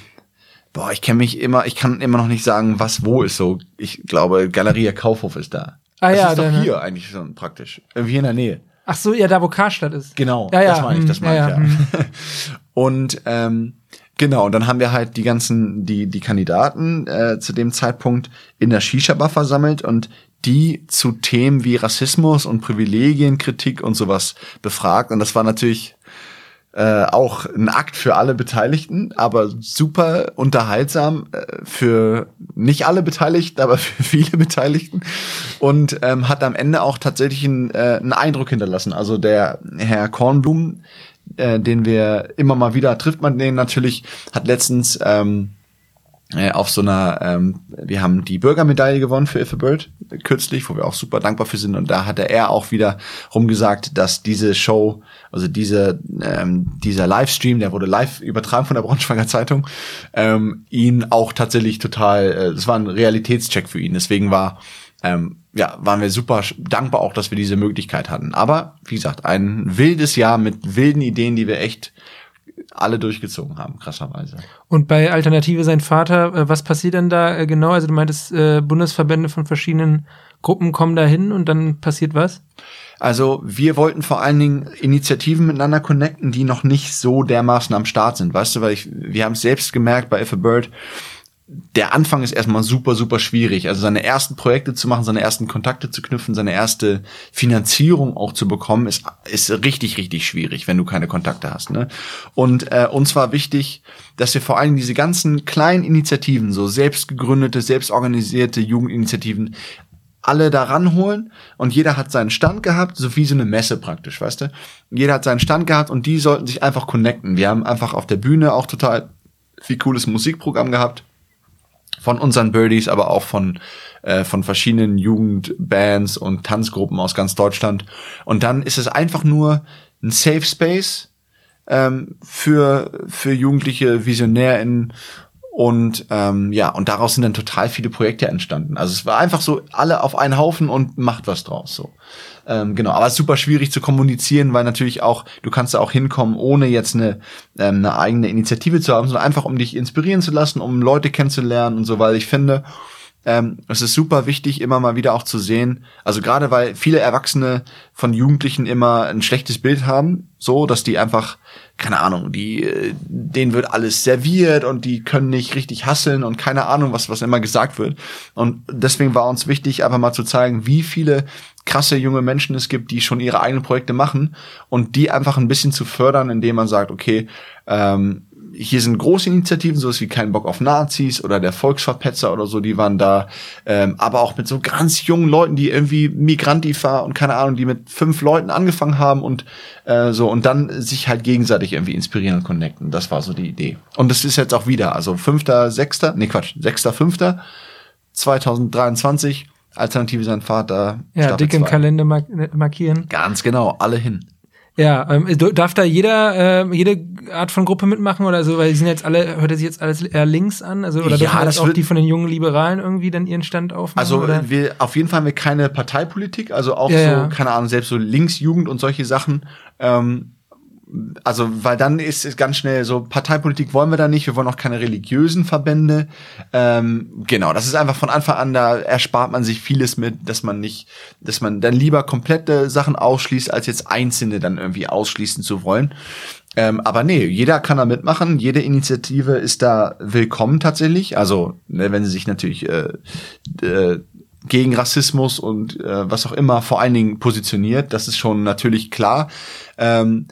Boah, ich kenne mich immer, ich kann immer noch nicht sagen, was wo ist so. Ich glaube, Galeria Kaufhof ist da. Ah das ja, ist doch dann- hier eigentlich schon praktisch. Irgendwie in der Nähe. Ach so, ja, da wo Karstadt ist. Genau, Ja, ja, das meine ich, das hm, meine ja, ich, ja, ja. Und ähm, genau, und dann haben wir halt die ganzen, die, die Kandidaten äh, zu dem Zeitpunkt in der Shisha-Bar versammelt und die zu Themen wie Rassismus und Privilegienkritik und sowas befragt. Und das war natürlich äh, auch ein Akt für alle Beteiligten, aber super unterhaltsam äh, für nicht alle Beteiligten, aber für viele Beteiligten und ähm, hat am Ende auch tatsächlich einen, äh, einen Eindruck hinterlassen. Also der Herr Kornblum, äh, den wir immer mal wieder trifft man den natürlich, hat letztens ähm, äh, auf so einer, ähm, wir haben die Bürgermedaille gewonnen für If a Bird kürzlich, wo wir auch super dankbar für sind. Und da hatte er auch wieder rumgesagt, dass diese Show, also diese, ähm, dieser Livestream, der wurde live übertragen von der Braunschweiger Zeitung, ähm, ihn auch tatsächlich total, äh, das war ein Realitätscheck für ihn. Deswegen war ähm, ja, waren wir super dankbar auch, dass wir diese Möglichkeit hatten. Aber wie gesagt, ein wildes Jahr mit wilden Ideen, die wir echt alle durchgezogen haben, krasserweise. Und bei Alternative sein Vater, äh, was passiert denn da äh, genau? Also du meintest, äh, Bundesverbände von verschiedenen Gruppen kommen da hin und dann passiert was? Also wir wollten vor allen Dingen Initiativen miteinander connecten, die noch nicht so dermaßen am Start sind. Weißt du, weil ich, wir haben es selbst gemerkt bei If a Bird, der Anfang ist erstmal super, super schwierig. Also seine ersten Projekte zu machen, seine ersten Kontakte zu knüpfen, seine erste Finanzierung auch zu bekommen, ist, ist richtig, richtig schwierig, wenn du keine Kontakte hast. Ne? Und äh, uns war wichtig, dass wir vor allem diese ganzen kleinen Initiativen, so selbst gegründete, selbst organisierte Jugendinitiativen, alle da ranholen und jeder hat seinen Stand gehabt, so wie so eine Messe praktisch, weißt du? Jeder hat seinen Stand gehabt und die sollten sich einfach connecten. Wir haben einfach auf der Bühne auch total viel cooles Musikprogramm gehabt von unseren Birdies, aber auch von äh, von verschiedenen Jugendbands und Tanzgruppen aus ganz Deutschland. Und dann ist es einfach nur ein Safe Space ähm, für für jugendliche VisionärInnen und ähm, ja, und daraus sind dann total viele Projekte entstanden. Also es war einfach so alle auf einen Haufen und macht was draus. So. Ähm, genau, aber super schwierig zu kommunizieren, weil natürlich auch, du kannst da auch hinkommen, ohne jetzt eine, ähm, eine eigene Initiative zu haben, sondern einfach um dich inspirieren zu lassen, um Leute kennenzulernen und so, weil ich finde, ähm, es ist super wichtig, immer mal wieder auch zu sehen, also gerade weil viele Erwachsene von Jugendlichen immer ein schlechtes Bild haben, so, dass die einfach, keine Ahnung, die, äh, denen wird alles serviert und die können nicht richtig hasseln und keine Ahnung, was, was immer gesagt wird. Und deswegen war uns wichtig, einfach mal zu zeigen, wie viele krasse junge Menschen es gibt, die schon ihre eigenen Projekte machen und die einfach ein bisschen zu fördern, indem man sagt, okay, ähm, hier sind große Initiativen, sowas wie kein Bock auf Nazis oder der Volksverpetzer oder so, die waren da, ähm, aber auch mit so ganz jungen Leuten, die irgendwie Migrantifa und keine Ahnung, die mit fünf Leuten angefangen haben und äh, so und dann sich halt gegenseitig irgendwie inspirieren und connecten. Das war so die Idee. Und das ist jetzt auch wieder, also fünfter, sechster, nee Quatsch, sechster, fünfter, 2023, Alternative sein Vater. Ja, Staffel dick im zwei. Kalender mark markieren. Ganz genau, alle hin. Ja, ähm, darf da jeder äh, jede Art von Gruppe mitmachen oder so, weil die sind jetzt alle, hört sich jetzt alles eher links an, also oder Ja, das auch die von den jungen Liberalen irgendwie dann ihren Stand aufmachen? Also oder? wir auf jeden Fall haben wir keine Parteipolitik, also auch Ja, so, ja. keine Ahnung, selbst so Linksjugend und solche Sachen. Ähm, also, weil dann ist es ganz schnell so, Parteipolitik wollen wir da nicht, wir wollen auch keine religiösen Verbände. Ähm, genau, das ist einfach von Anfang an, da erspart man sich vieles mit, dass man nicht, dass man dann lieber komplette Sachen ausschließt, als jetzt einzelne dann irgendwie ausschließen zu wollen. Ähm, aber nee, jeder kann da mitmachen, jede Initiative ist da willkommen tatsächlich. Also, ne, wenn sie sich natürlich äh, äh, gegen Rassismus und äh, was auch immer vor allen Dingen positioniert, das ist schon natürlich klar. Ähm,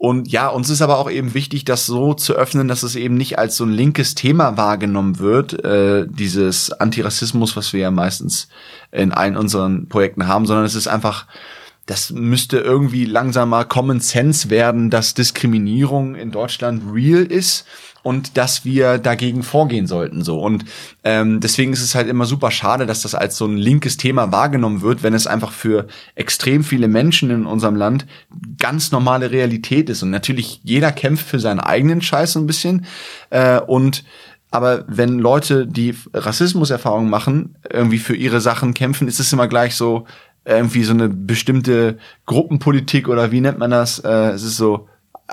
und ja, uns ist aber auch eben wichtig, das so zu öffnen, dass es eben nicht als so ein linkes Thema wahrgenommen wird, äh, dieses Antirassismus, was wir ja meistens in allen unseren Projekten haben, sondern es ist einfach, das müsste irgendwie langsam mal Common Sense werden, dass Diskriminierung in Deutschland real ist und dass wir dagegen vorgehen sollten so. Und ähm, deswegen ist es halt immer super schade, dass das als so ein linkes Thema wahrgenommen wird, wenn es einfach für extrem viele Menschen in unserem Land ganz normale Realität ist. Und natürlich jeder kämpft für seinen eigenen Scheiß so ein bisschen äh, und aber wenn Leute, die Rassismuserfahrungen machen, irgendwie für ihre Sachen kämpfen, ist es immer gleich so irgendwie so eine bestimmte Gruppenpolitik oder wie nennt man das? Äh, es ist so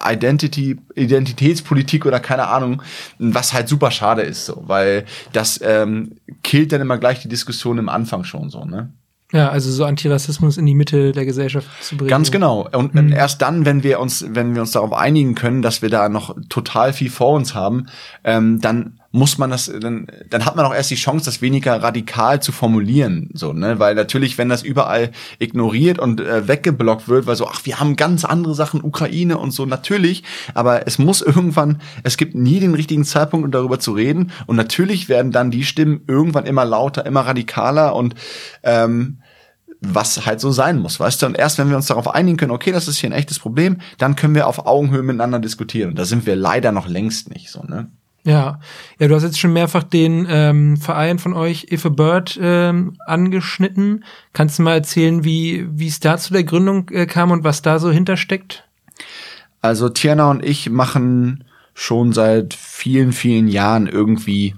Identity, Identitätspolitik oder keine Ahnung, was halt super schade ist, so, weil das ähm, killt dann immer gleich die Diskussion im Anfang schon so, ne? Ja, also so Antirassismus in die Mitte der Gesellschaft zu bringen. Ganz genau. Und mhm. erst dann, wenn wir uns, wenn wir uns darauf einigen können, dass wir da noch total viel vor uns haben, ähm, dann muss man das, dann, dann hat man auch erst die Chance, das weniger radikal zu formulieren, so, ne, weil natürlich, wenn das überall ignoriert und äh, weggeblockt wird, weil so, ach, wir haben ganz andere Sachen, Ukraine und so, natürlich, aber es muss irgendwann, es gibt nie den richtigen Zeitpunkt, um darüber zu reden und natürlich werden dann die Stimmen irgendwann immer lauter, immer radikaler und ähm, was halt so sein muss, weißt du? Und erst wenn wir uns darauf einigen können, okay, das ist hier ein echtes Problem, dann können wir auf Augenhöhe miteinander diskutieren. Und da sind wir leider noch längst nicht so, ne? Ja, ja, du hast jetzt schon mehrfach den ähm, Verein von euch, If a Bird, ähm, angeschnitten. Kannst du mal erzählen, wie wie es da zu der Gründung äh, kam und was da so hintersteckt? Also Tiana und ich machen schon seit vielen, vielen Jahren irgendwie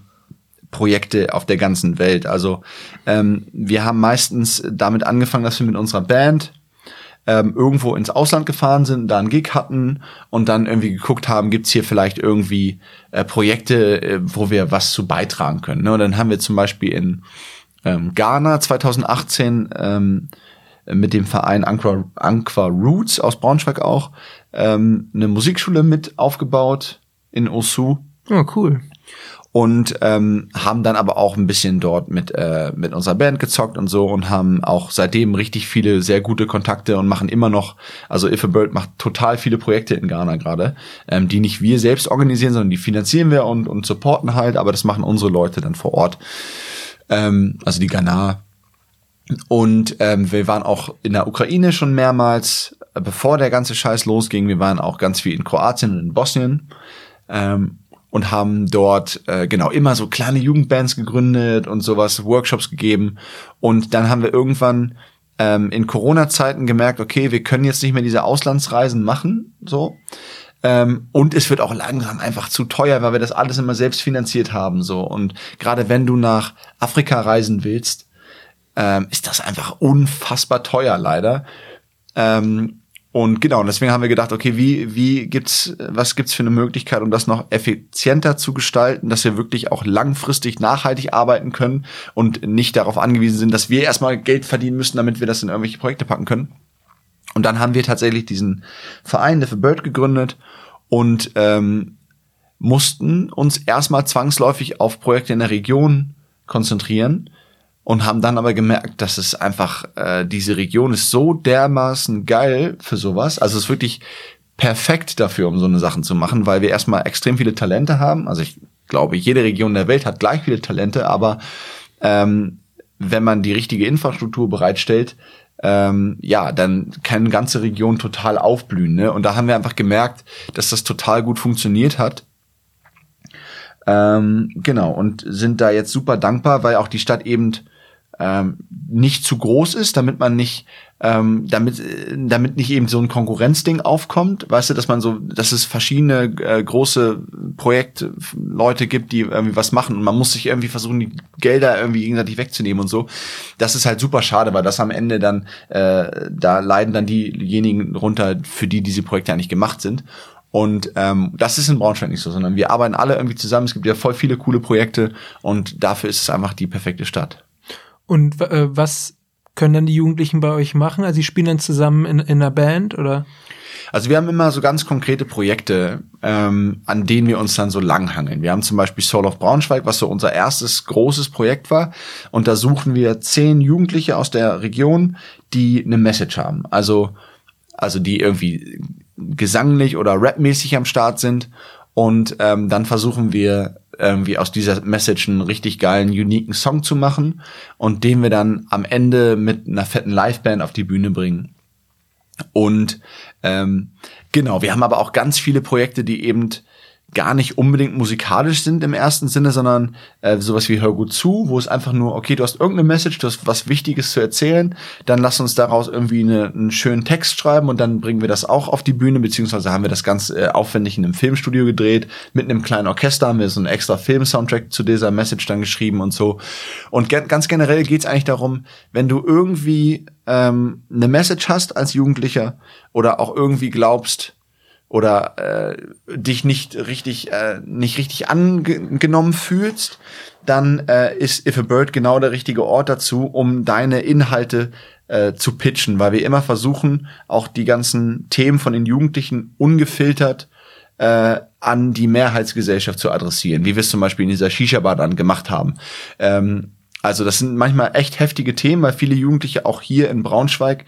Projekte auf der ganzen Welt. Also ähm, wir haben meistens damit angefangen, dass wir mit unserer Band ähm, irgendwo ins Ausland gefahren sind, da einen Gig hatten und dann irgendwie geguckt haben, gibt's hier vielleicht irgendwie äh, Projekte, äh, wo wir was zu beitragen können. Ne? Und dann haben wir zum Beispiel in ähm, Ghana 2018 ähm, mit dem Verein Anqua, Anqua Roots aus Braunschweig auch ähm, eine Musikschule mit aufgebaut in Osu. Oh, cool und ähm, haben dann aber auch ein bisschen dort mit äh, mit unserer Band gezockt und so und haben auch seitdem richtig viele sehr gute Kontakte und machen immer noch also If a Bird macht total viele Projekte in Ghana gerade ähm, die nicht wir selbst organisieren sondern die finanzieren wir und und supporten halt aber das machen unsere Leute dann vor Ort. Ähm, also die Ghana. Und ähm, wir waren auch in der Ukraine schon mehrmals bevor der ganze Scheiß losging. Wir waren auch ganz viel in Kroatien und in Bosnien. Ähm, und haben dort äh, genau immer so kleine Jugendbands gegründet und sowas, Workshops gegeben. Und dann haben wir irgendwann ähm, in Corona-Zeiten gemerkt, okay, wir können jetzt nicht mehr diese Auslandsreisen machen, so. Ähm, und es wird auch langsam einfach zu teuer, weil wir das alles immer selbst finanziert haben, so. Und gerade wenn du nach Afrika reisen willst, ähm, ist das einfach unfassbar teuer, leider. Ähm, und genau, und deswegen haben wir gedacht, okay, wie, wie gibt's, was gibt's für eine Möglichkeit, um das noch effizienter zu gestalten, dass wir wirklich auch langfristig nachhaltig arbeiten können und nicht darauf angewiesen sind, dass wir erstmal Geld verdienen müssen, damit wir das in irgendwelche Projekte packen können. Und dann haben wir tatsächlich diesen Verein, der für Bird gegründet und ähm, mussten uns erstmal zwangsläufig auf Projekte in der Region konzentrieren und haben dann aber gemerkt, dass es einfach, äh, diese Region ist so dermaßen geil für sowas. Also es ist wirklich perfekt dafür, um so eine Sachen zu machen, weil wir erstmal extrem viele Talente haben. Also ich glaube, jede Region der Welt hat gleich viele Talente, aber ähm, wenn man die richtige Infrastruktur bereitstellt, ähm, ja, dann kann eine ganze Region total aufblühen. Ne? Und da haben wir einfach gemerkt, dass das total gut funktioniert hat. Ähm, genau, und sind da jetzt super dankbar, weil auch die Stadt eben ähm, nicht zu groß ist, damit man nicht, ähm, damit, damit nicht eben so ein Konkurrenzding aufkommt, weißt du, dass man so, dass es verschiedene äh, große Projektleute gibt, die irgendwie was machen und man muss sich irgendwie versuchen, die Gelder irgendwie gegenseitig wegzunehmen und so. Das ist halt super schade, weil das am Ende dann, äh, da leiden dann diejenigen runter, für die diese Projekte eigentlich gemacht sind. Und ähm, das ist in Braunschweig nicht so, sondern wir arbeiten alle irgendwie zusammen. Es gibt ja voll viele coole Projekte und dafür ist es einfach die perfekte Stadt. Und äh, was können dann die Jugendlichen bei euch machen? Also sie spielen dann zusammen in, in einer Band oder? Also wir haben immer so ganz konkrete Projekte, ähm, an denen wir uns dann so langhangeln. Wir haben zum Beispiel Soul of Braunschweig, was so unser erstes großes Projekt war. Und da suchen wir zehn Jugendliche aus der Region, die eine Message haben. Also, also die irgendwie gesanglich oder rapmäßig am Start sind. Und ähm, dann versuchen wir irgendwie aus dieser Message einen richtig geilen, uniken Song zu machen und den wir dann am Ende mit einer fetten Liveband auf die Bühne bringen. Und ähm, genau, wir haben aber auch ganz viele Projekte, die eben gar nicht unbedingt musikalisch sind im ersten Sinne, sondern äh, sowas wie Hör gut zu, wo es einfach nur, okay, du hast irgendeine Message, du hast was Wichtiges zu erzählen, dann lass uns daraus irgendwie eine, einen schönen Text schreiben und dann bringen wir das auch auf die Bühne, beziehungsweise haben wir das ganz äh, aufwendig in einem Filmstudio gedreht, mit einem kleinen Orchester haben wir so einen extra Film-Soundtrack zu dieser Message dann geschrieben und so. Und ge ganz generell geht's eigentlich darum, wenn du irgendwie ähm, eine Message hast als Jugendlicher oder auch irgendwie glaubst, oder äh, dich nicht richtig äh, nicht richtig angenommen fühlst, dann äh, ist If a Bird genau der richtige Ort dazu, um deine Inhalte äh, zu pitchen, weil wir immer versuchen, auch die ganzen Themen von den Jugendlichen ungefiltert äh, an die Mehrheitsgesellschaft zu adressieren, wie wir es zum Beispiel in dieser Shisha-Bar dann gemacht haben. Ähm, also das sind manchmal echt heftige Themen, weil viele Jugendliche auch hier in Braunschweig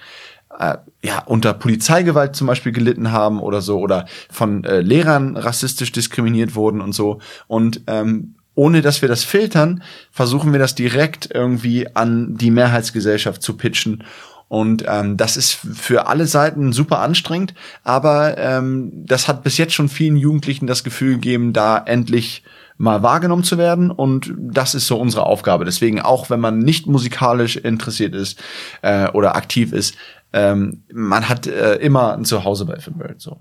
äh, ja unter Polizeigewalt zum Beispiel gelitten haben oder so oder von äh, Lehrern rassistisch diskriminiert wurden und so und ähm, ohne dass wir das filtern, versuchen wir das direkt irgendwie an die Mehrheitsgesellschaft zu pitchen. Und ähm, das ist für alle Seiten super anstrengend, aber ähm, das hat bis jetzt schon vielen Jugendlichen das Gefühl gegeben, da endlich mal wahrgenommen zu werden. Und das ist so unsere Aufgabe. Deswegen, auch wenn man nicht musikalisch interessiert ist äh, oder aktiv ist, ähm, man hat äh, immer ein Zuhause bei Bird. So.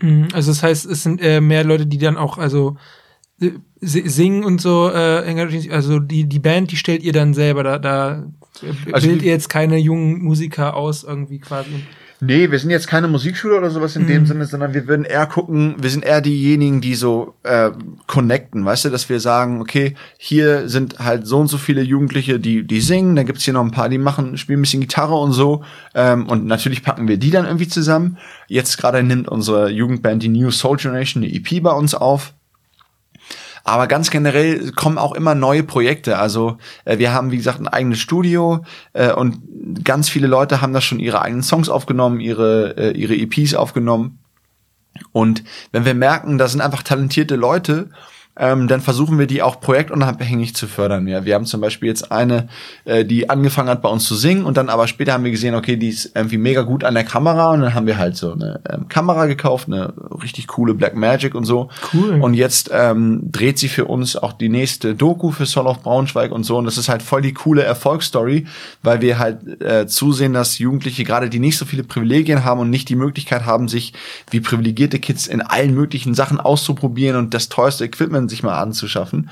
Mhm, also das heißt, es sind äh, mehr Leute, die dann auch, also äh, singen und so, äh, also die, die Band, die stellt ihr dann selber, da, da also bildet ihr jetzt keine jungen Musiker aus irgendwie quasi. Nee, wir sind jetzt keine Musikschule oder sowas in mhm. dem Sinne, sondern wir würden eher gucken, wir sind eher diejenigen, die so äh, connecten, weißt du, dass wir sagen, okay, hier sind halt so und so viele Jugendliche, die die singen, dann gibt's hier noch ein paar, die machen, spielen ein bisschen Gitarre und so ähm, und natürlich packen wir die dann irgendwie zusammen. Jetzt gerade nimmt unsere Jugendband die New Soul Generation, die EP bei uns auf aber ganz generell kommen auch immer neue Projekte. Also äh, wir haben, wie gesagt, ein eigenes Studio äh, und ganz viele Leute haben da schon ihre eigenen Songs aufgenommen, ihre, äh, ihre EPs aufgenommen. Und wenn wir merken, da sind einfach talentierte Leute ähm, dann versuchen wir die auch projektunabhängig zu fördern. Ja, wir haben zum Beispiel jetzt eine, äh, die angefangen hat bei uns zu singen und dann aber später haben wir gesehen, okay, die ist irgendwie mega gut an der Kamera und dann haben wir halt so eine ähm, Kamera gekauft, eine richtig coole Black Magic und so. Cool. Und jetzt ähm, dreht sie für uns auch die nächste Doku für Soul of Braunschweig und so und das ist halt voll die coole Erfolgsstory, weil wir halt äh, zusehen, dass Jugendliche gerade, die nicht so viele Privilegien haben und nicht die Möglichkeit haben, sich wie privilegierte Kids in allen möglichen Sachen auszuprobieren und das teuerste Equipment sich mal anzuschaffen,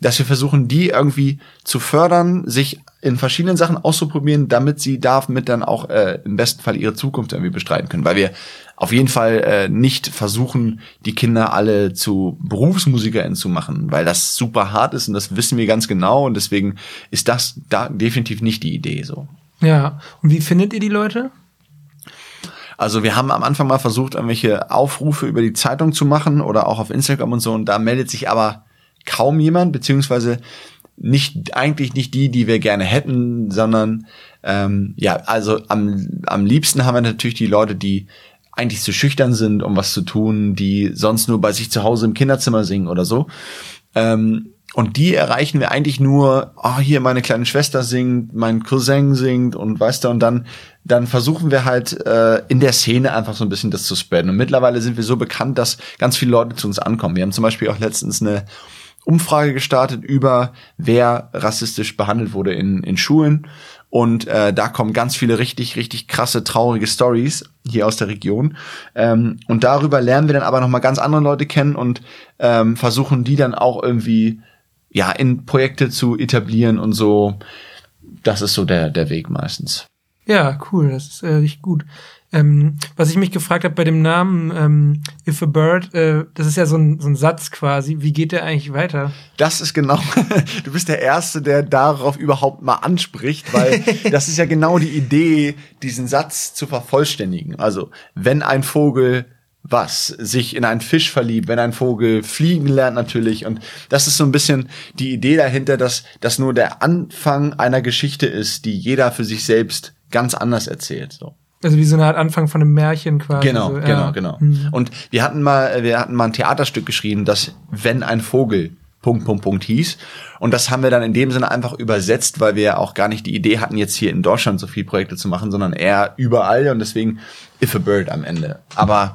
dass wir versuchen, die irgendwie zu fördern, sich in verschiedenen Sachen auszuprobieren, damit sie damit dann auch äh, im besten Fall ihre Zukunft irgendwie bestreiten können, weil wir auf jeden Fall äh, nicht versuchen, die Kinder alle zu BerufsmusikerInnen zu machen, weil das super hart ist und das wissen wir ganz genau und deswegen ist das da definitiv nicht die Idee so. Ja, und wie findet ihr die Leute? Also wir haben am Anfang mal versucht, irgendwelche Aufrufe über die Zeitung zu machen oder auch auf Instagram und so. Und da meldet sich aber kaum jemand, beziehungsweise nicht eigentlich nicht die, die wir gerne hätten, sondern ähm, ja, also am, am liebsten haben wir natürlich die Leute, die eigentlich zu schüchtern sind, um was zu tun, die sonst nur bei sich zu Hause im Kinderzimmer singen oder so. Ähm, und die erreichen wir eigentlich nur, oh, hier meine kleine Schwester singt, mein Cousin singt und weißt du, und dann, dann versuchen wir halt äh, in der Szene einfach so ein bisschen das zu spreaden. Und mittlerweile sind wir so bekannt, dass ganz viele Leute zu uns ankommen. Wir haben zum Beispiel auch letztens eine Umfrage gestartet über, wer rassistisch behandelt wurde in, in Schulen. Und äh, da kommen ganz viele richtig, richtig krasse, traurige Stories hier aus der Region. Ähm, und darüber lernen wir dann aber nochmal ganz andere Leute kennen und ähm, versuchen die dann auch irgendwie ja, in Projekte zu etablieren und so. Das ist so der, der Weg meistens. Ja, cool, das ist äh, richtig gut. Ähm, was ich mich gefragt habe bei dem Namen ähm, If a Bird, äh, das ist ja so ein, so ein Satz quasi. Wie geht der eigentlich weiter? Das ist genau, du bist der Erste, der darauf überhaupt mal anspricht, weil das ist ja genau die Idee, diesen Satz zu vervollständigen. Also, wenn ein Vogel was sich in einen Fisch verliebt, wenn ein Vogel fliegen lernt natürlich. Und das ist so ein bisschen die Idee dahinter, dass das nur der Anfang einer Geschichte ist, die jeder für sich selbst ganz anders erzählt. So. Also wie so eine Art Anfang von einem Märchen quasi. Genau, so, ja. genau, genau. Mhm. Und wir hatten mal, wir hatten mal ein Theaterstück geschrieben, das wenn ein Vogel Punkt, Punkt, Punkt hieß. Und das haben wir dann in dem Sinne einfach übersetzt, weil wir ja auch gar nicht die Idee hatten, jetzt hier in Deutschland so viele Projekte zu machen, sondern eher überall und deswegen If a Bird am Ende. Aber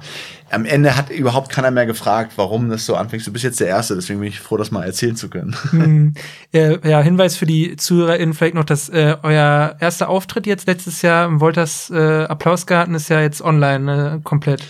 am Ende hat überhaupt keiner mehr gefragt, warum das so anfängt. Du bist jetzt der Erste, deswegen bin ich froh, das mal erzählen zu können. Hm. Ja, Hinweis für die ZuhörerInnen vielleicht noch, dass äh, euer erster Auftritt jetzt letztes Jahr im Wolters äh, Applausgarten ist ja jetzt online äh, komplett.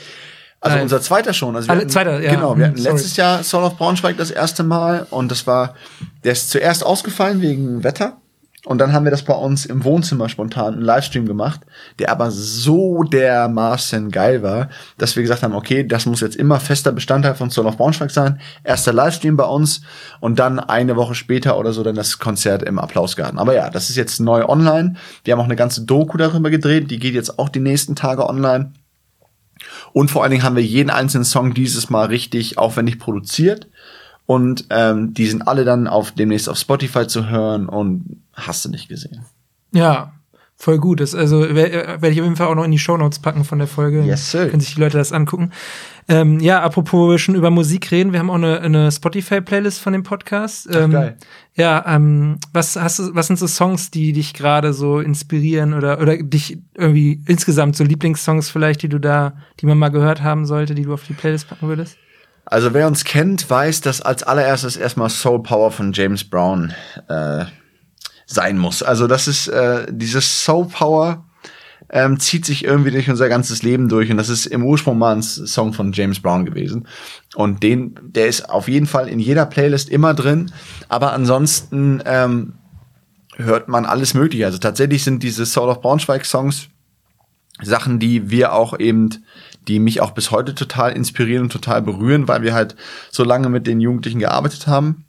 Also Nein. unser zweiter schon. Also wir hatten, zweiter, ja. Genau, wir hatten Sorry. letztes Jahr Soul of Braunschweig das erste Mal und das war, der ist zuerst ausgefallen wegen Wetter. Und dann haben wir das bei uns im Wohnzimmer spontan einen Livestream gemacht, der aber so dermaßen geil war, dass wir gesagt haben, okay, das muss jetzt immer fester Bestandteil von Soul of Braunschweig sein. Erster Livestream bei uns und dann eine Woche später oder so dann das Konzert im Applausgarten. Aber ja, das ist jetzt neu online. Wir haben auch eine ganze Doku darüber gedreht, die geht jetzt auch die nächsten Tage online. Und vor allen Dingen haben wir jeden einzelnen Song dieses Mal richtig aufwendig produziert. Und ähm, die sind alle dann auf demnächst auf Spotify zu hören und hast du nicht gesehen. Ja, voll gut. Das, also werde werd ich auf jeden Fall auch noch in die Shownotes packen von der Folge. Yes, sir. Können sich die Leute das angucken. Ähm, ja, apropos schon über Musik reden, wir haben auch eine, eine Spotify-Playlist von dem Podcast. Ach, Ähm, geil. Ja, ähm, was hast du, was sind so Songs, die dich gerade so inspirieren oder oder dich irgendwie insgesamt so Lieblingssongs vielleicht, die du da, die man mal gehört haben sollte, die du auf die Playlist packen würdest? Also wer uns kennt, weiß, dass als allererstes erstmal Soul Power von James Brown äh, sein muss. Also das ist äh, dieses Soul Power ähm, zieht sich irgendwie durch unser ganzes Leben durch und das ist im Ursprung mal ein Song von James Brown gewesen und den, der ist auf jeden Fall in jeder Playlist immer drin. Aber ansonsten ähm, hört man alles Mögliche. Also tatsächlich sind diese Soul of Braunschweig Songs Sachen, die wir auch eben, die mich auch bis heute total inspirieren und total berühren, weil wir halt so lange mit den Jugendlichen gearbeitet haben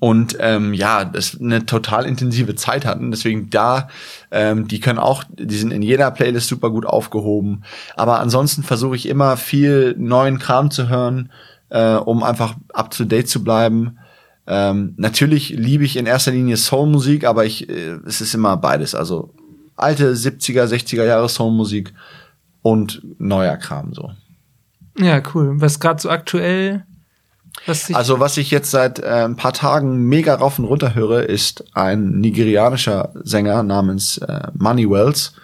und ähm, ja, das eine total intensive Zeit hatten. Deswegen da, ähm, die können auch, die sind in jeder Playlist super gut aufgehoben. Aber ansonsten versuche ich immer viel neuen Kram zu hören, äh, um einfach up to date zu bleiben. Ähm, natürlich liebe ich in erster Linie Soulmusik, aber ich, äh, es ist immer beides. Also alte 70er, 60er Jahre Soulmusik und neuer Kram so. Ja, cool. Was gerade so aktuell, was Also was ich jetzt seit äh, ein paar Tagen mega rauf und runter höre, ist ein nigerianischer Sänger namens äh, Money Wells.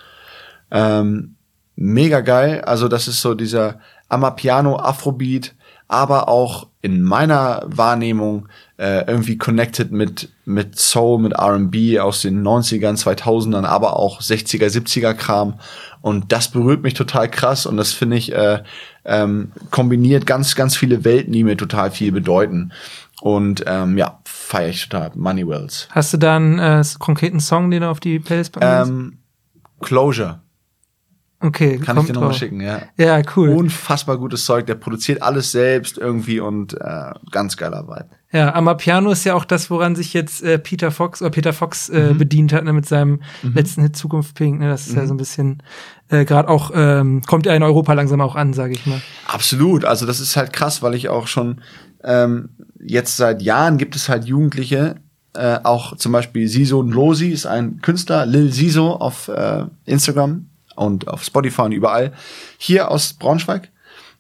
Ähm, mega geil. Also das ist so dieser Amapiano Afrobeat, aber auch in meiner Wahrnehmung äh, irgendwie connected mit mit Soul, mit R&B aus den 90ern, 2000ern, aber auch 60er, 70er Kram. Und das berührt mich total krass und das finde ich äh, ähm, kombiniert ganz, ganz viele Welten, die mir total viel bedeuten. Und ähm, ja, feiere ich total. Money Wells. hast du da einen äh, konkreten Song, den du auf die Playlist packen willst? Ähm, Closure. Okay, Kann ich dir nochmal schicken, ja. Ja, cool. Unfassbar gutes Zeug. Der produziert alles selbst irgendwie und äh, ganz geiler Vibe. Ja, Amapiano ist ja auch das, woran sich jetzt äh, Peter Fox oder Peter Fox Mhm. äh, bedient hat ne, mit seinem letzten Hit Zukunft Pink. Ne, das ist ja so ein bisschen äh, gerade auch ähm, kommt ja in Europa langsam auch an, sage ich mal. Absolut. Also das ist halt krass, weil ich auch schon ähm, jetzt seit Jahren gibt es halt Jugendliche, äh, auch zum Beispiel Siso Nlosi ist ein Künstler, Lil Siso auf äh, Instagram und auf Spotify und überall, hier aus Braunschweig,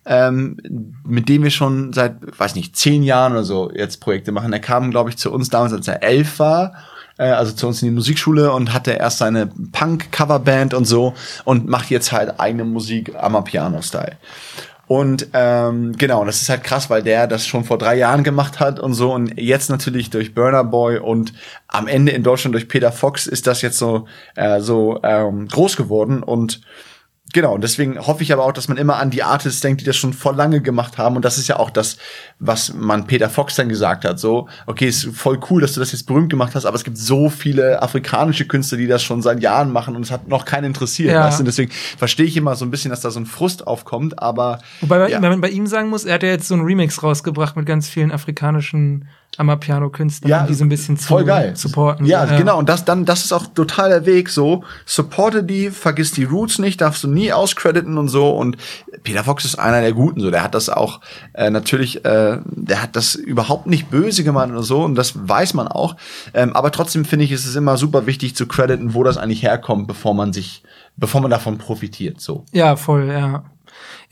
ähm, mit dem wir schon seit, weiß nicht, zehn Jahren oder so jetzt Projekte machen. Er kam, glaube ich, zu uns damals, als er elf war, äh, also zu uns in die Musikschule und hatte erst seine Punk-Coverband und so und macht jetzt halt eigene Musik Amapiano-Style. Und ähm, genau, das ist halt krass, weil der das schon vor drei Jahren gemacht hat und so. Und jetzt natürlich durch Burner Boy und am Ende in Deutschland durch Peter Fox ist das jetzt so, äh, so ähm, groß geworden. Und Genau, und deswegen hoffe ich aber auch, dass man immer an die Artists denkt, die das schon vor lange gemacht haben. Und das ist ja auch das, was man Peter Fox dann gesagt hat. So, okay, ist voll cool, dass du das jetzt berühmt gemacht hast, aber es gibt so viele afrikanische Künstler, die das schon seit Jahren machen und es hat noch keinen interessiert. Ja. Weißt du? Deswegen verstehe ich immer so ein bisschen, dass da so ein Frust aufkommt, aber Wobei bei, ja. man bei ihm sagen muss, er hat ja jetzt so einen Remix rausgebracht mit ganz vielen afrikanischen Amapiano-Künstlern, die so ein bisschen zu voll geil. supporten. Ja, so, genau. Und das dann, das ist auch total der Weg. So, supporte die, vergiss die Roots nicht, darfst du nie auscrediten und so. Und Peter Fox ist einer der Guten. So, der hat das auch äh, natürlich, äh, der hat das überhaupt nicht böse gemeint oder so. Und das weiß man auch. Ähm, aber trotzdem finde ich, ist es immer super wichtig zu crediten, wo das eigentlich herkommt, bevor man sich, bevor man davon profitiert. So. Ja, voll, ja.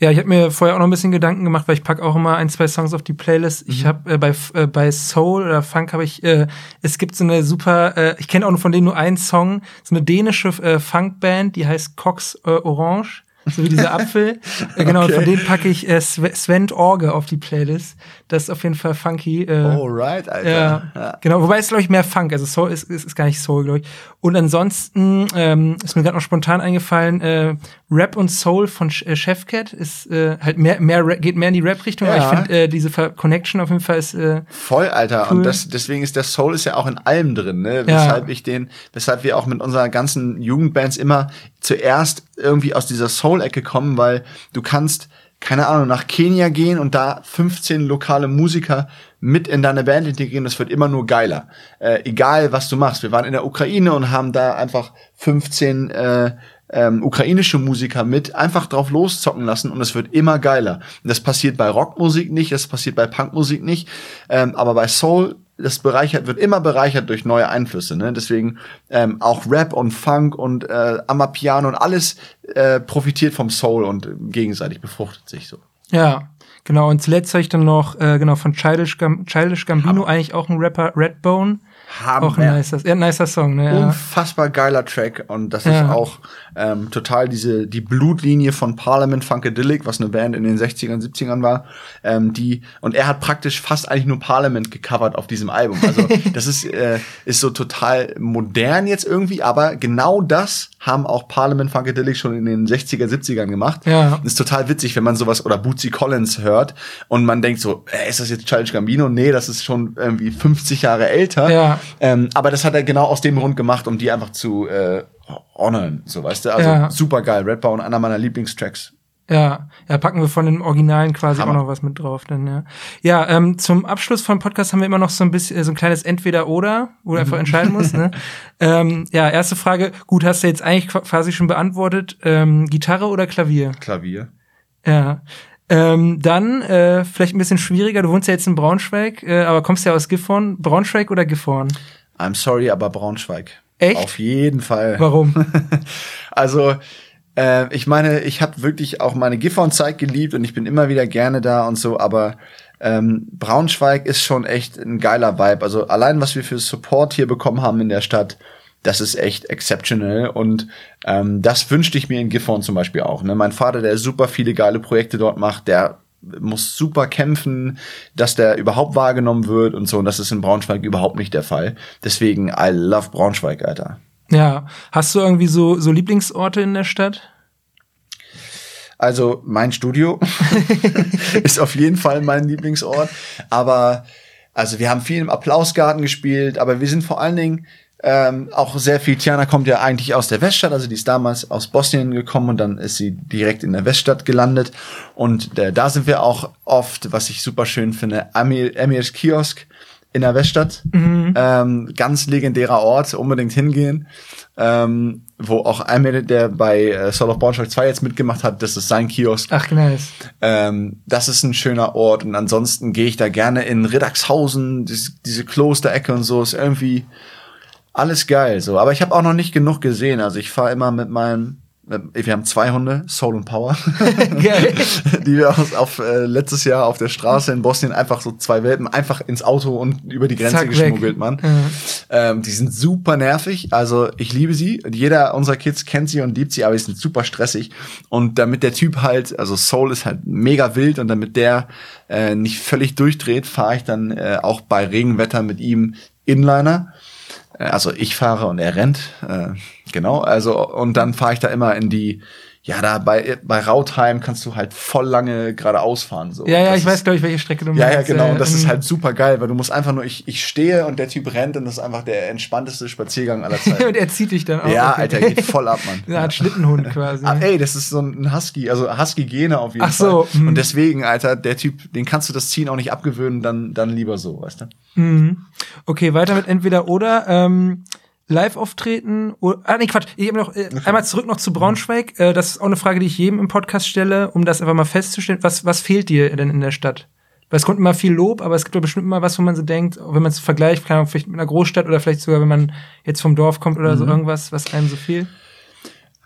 Ja, ich habe mir vorher auch noch ein bisschen Gedanken gemacht, weil ich pack auch immer ein, zwei Songs auf die Playlist. Ich habe äh, bei äh, bei Soul oder Funk habe ich äh, es gibt so eine super äh, ich kenne auch von denen nur einen Song, so eine dänische äh, Funkband, die heißt Cox äh, Orange. So wie dieser Apfel. Äh, genau, okay. von denen packe ich äh, Sven Orge auf die Playlist. Das ist auf jeden Fall funky. Äh, Alright, Alter. Ja. Genau, wobei es glaube ich mehr Funk, also Soul ist, ist, ist gar nicht Soul, glaube ich. Und ansonsten ähm, ist mir gerade noch spontan eingefallen, äh, Rap und Soul von äh, Chefcat ist äh, halt mehr, mehr geht mehr in die Rap-Richtung, ja. aber ich finde äh, diese Connection auf jeden Fall ist äh, voll, Alter. Cool. Und das, deswegen ist der Soul ist ja auch in allem drin, ne? Weshalb ja. ich den, weshalb wir auch mit unserer ganzen Jugendbands immer zuerst irgendwie aus dieser Soul-Ecke kommen, weil du kannst keine Ahnung, nach Kenia gehen und da 15 lokale Musiker mit in deine Band integrieren, das wird immer nur geiler. Äh, egal, was du machst. Wir waren in der Ukraine und haben da einfach 15 äh, ähm, ukrainische Musiker mit einfach drauf loszocken lassen und es wird immer geiler. das passiert bei Rockmusik nicht, das passiert bei Punkmusik nicht, ähm, aber bei Soul das bereichert wird immer bereichert durch neue Einflüsse. Ne? Deswegen ähm, auch Rap und Funk und äh, Amapiano und alles äh, profitiert vom Soul und gegenseitig befruchtet sich so. Ja, genau. Und zuletzt habe ich dann noch äh, genau von Childish, Gam Childish Gambino Hammer. eigentlich auch ein Rapper Redbone. Hammer. Auch ein nicer, ja, nicer Song, ne? Unfassbar geiler Track und das ja. ist auch ähm, total diese die Blutlinie von Parliament Funkadelic, was eine Band in den 60ern, 70ern war, ähm, die und er hat praktisch fast eigentlich nur Parliament gecovert auf diesem Album. Also das ist äh, ist so total modern jetzt irgendwie, aber genau das haben auch Parliament Funkadelic schon in den 60er, 70ern gemacht. Ja. Ist total witzig, wenn man sowas oder Bootsy Collins hört und man denkt so, äh, ist das jetzt Childish Gambino? Nee, das ist schon irgendwie 50 Jahre älter. Ja. Ähm, aber das hat er genau aus dem Grund gemacht, um die einfach zu äh, honoren, so weißt du. Also ja. super geil. Redbone, einer meiner Lieblingstracks. Ja, ja, packen wir von den Originalen quasi Hammer. auch noch was mit drauf, dann ja. Ja, ähm, zum Abschluss vom Podcast haben wir immer noch so ein bisschen äh, so ein kleines Entweder-Oder, wo du einfach entscheiden musst. Ne? ähm, ja, erste Frage. Gut, hast du jetzt eigentlich quasi schon beantwortet. Ähm, Gitarre oder Klavier? Klavier. Ja. Ähm, dann äh, vielleicht ein bisschen schwieriger. Du wohnst ja jetzt in Braunschweig, äh, aber kommst ja aus Gifhorn. Braunschweig oder Gifhorn? I'm sorry, aber Braunschweig. Echt? Auf jeden Fall. Warum? also äh, ich meine, ich habe wirklich auch meine Gifhorn-Zeit geliebt und ich bin immer wieder gerne da und so, aber ähm, Braunschweig ist schon echt ein geiler Vibe. Also allein, was wir für Support hier bekommen haben in der Stadt, das ist echt exceptional und ähm, das wünschte ich mir in Gifhorn zum Beispiel auch. Ne? Mein Vater, der super viele geile Projekte dort macht, der muss super kämpfen, dass der überhaupt wahrgenommen wird und so. Und das ist in Braunschweig überhaupt nicht der Fall. Deswegen, I love Braunschweig, Alter. Ja. Hast du irgendwie so, so Lieblingsorte in der Stadt? Also mein Studio ist auf jeden Fall mein Lieblingsort. Aber also wir haben viel im Applausgarten gespielt, aber wir sind vor allen Dingen ähm, auch sehr viel. Tiana kommt ja eigentlich aus der Weststadt, also die ist damals aus Bosnien gekommen und dann ist sie direkt in der Weststadt gelandet. Und äh, da sind wir auch oft, was ich super schön finde, Amir, Emirs Kiosk in der Weststadt. Mhm. Ähm, ganz legendärer Ort, unbedingt hingehen. Ähm, wo auch Amir, der bei äh, Soul of Braunschweig 2 jetzt mitgemacht hat, das ist sein Kiosk. Ach, nice. Ähm, das ist ein schöner Ort und ansonsten gehe ich da gerne in Riddagshausen, diese, diese Klosterecke und so, ist irgendwie alles geil. So, aber ich habe auch noch nicht genug gesehen. Also ich fahre immer mit meinem wir haben zwei Hunde, Soul und Power, die wir auf, auf äh, letztes Jahr auf der Straße in Bosnien einfach so zwei Welpen einfach ins Auto und über die Grenze Zack, geschmuggelt, weg. man. Mhm. Ähm, die sind super nervig, also ich liebe sie. Jeder unserer Kids kennt sie und liebt sie, aber sie sind super stressig. Und damit der Typ halt, also Soul ist halt mega wild und damit der äh, nicht völlig durchdreht, fahre ich dann äh, auch bei Regenwetter mit ihm Inliner also ich fahre und er rennt. Äh, genau, also und dann fahre ich da immer in die ja, da bei, bei Rautheim kannst du halt voll lange geradeaus fahren. So. Ja, ja, ich weiß, glaube ich, welche Strecke du meinst. Ja, ja, genau. Und das ist halt super geil, weil du musst einfach nur, ich, ich stehe und der Typ rennt und das ist einfach der entspannteste Spaziergang aller Zeiten. und er zieht dich dann auch. Ja, okay. Alter, geht voll ab, Mann. Eine Art Schlittenhund quasi. Ah, ey, das ist so ein Husky, also Husky-Gene auf jeden Ach so, Fall. Und deswegen, Alter, der Typ, den kannst du das Ziehen auch nicht abgewöhnen, dann, dann lieber so, weißt du? Mhm. Okay, weiter mit entweder oder. Ähm, Live-Auftreten? Ah, nee, Quatsch. Ich habe noch äh, einmal zurück noch zu Braunschweig. Äh, das ist auch eine Frage, die ich jedem im Podcast stelle, um das einfach mal festzustellen. Was, was fehlt dir denn in der Stadt? Weil es kommt immer viel Lob, aber es gibt doch bestimmt immer was, wo man so denkt, wenn man es vergleicht, kann man vielleicht mit einer Großstadt oder vielleicht sogar, wenn man jetzt vom Dorf kommt oder mhm. so irgendwas, was einem so fehlt.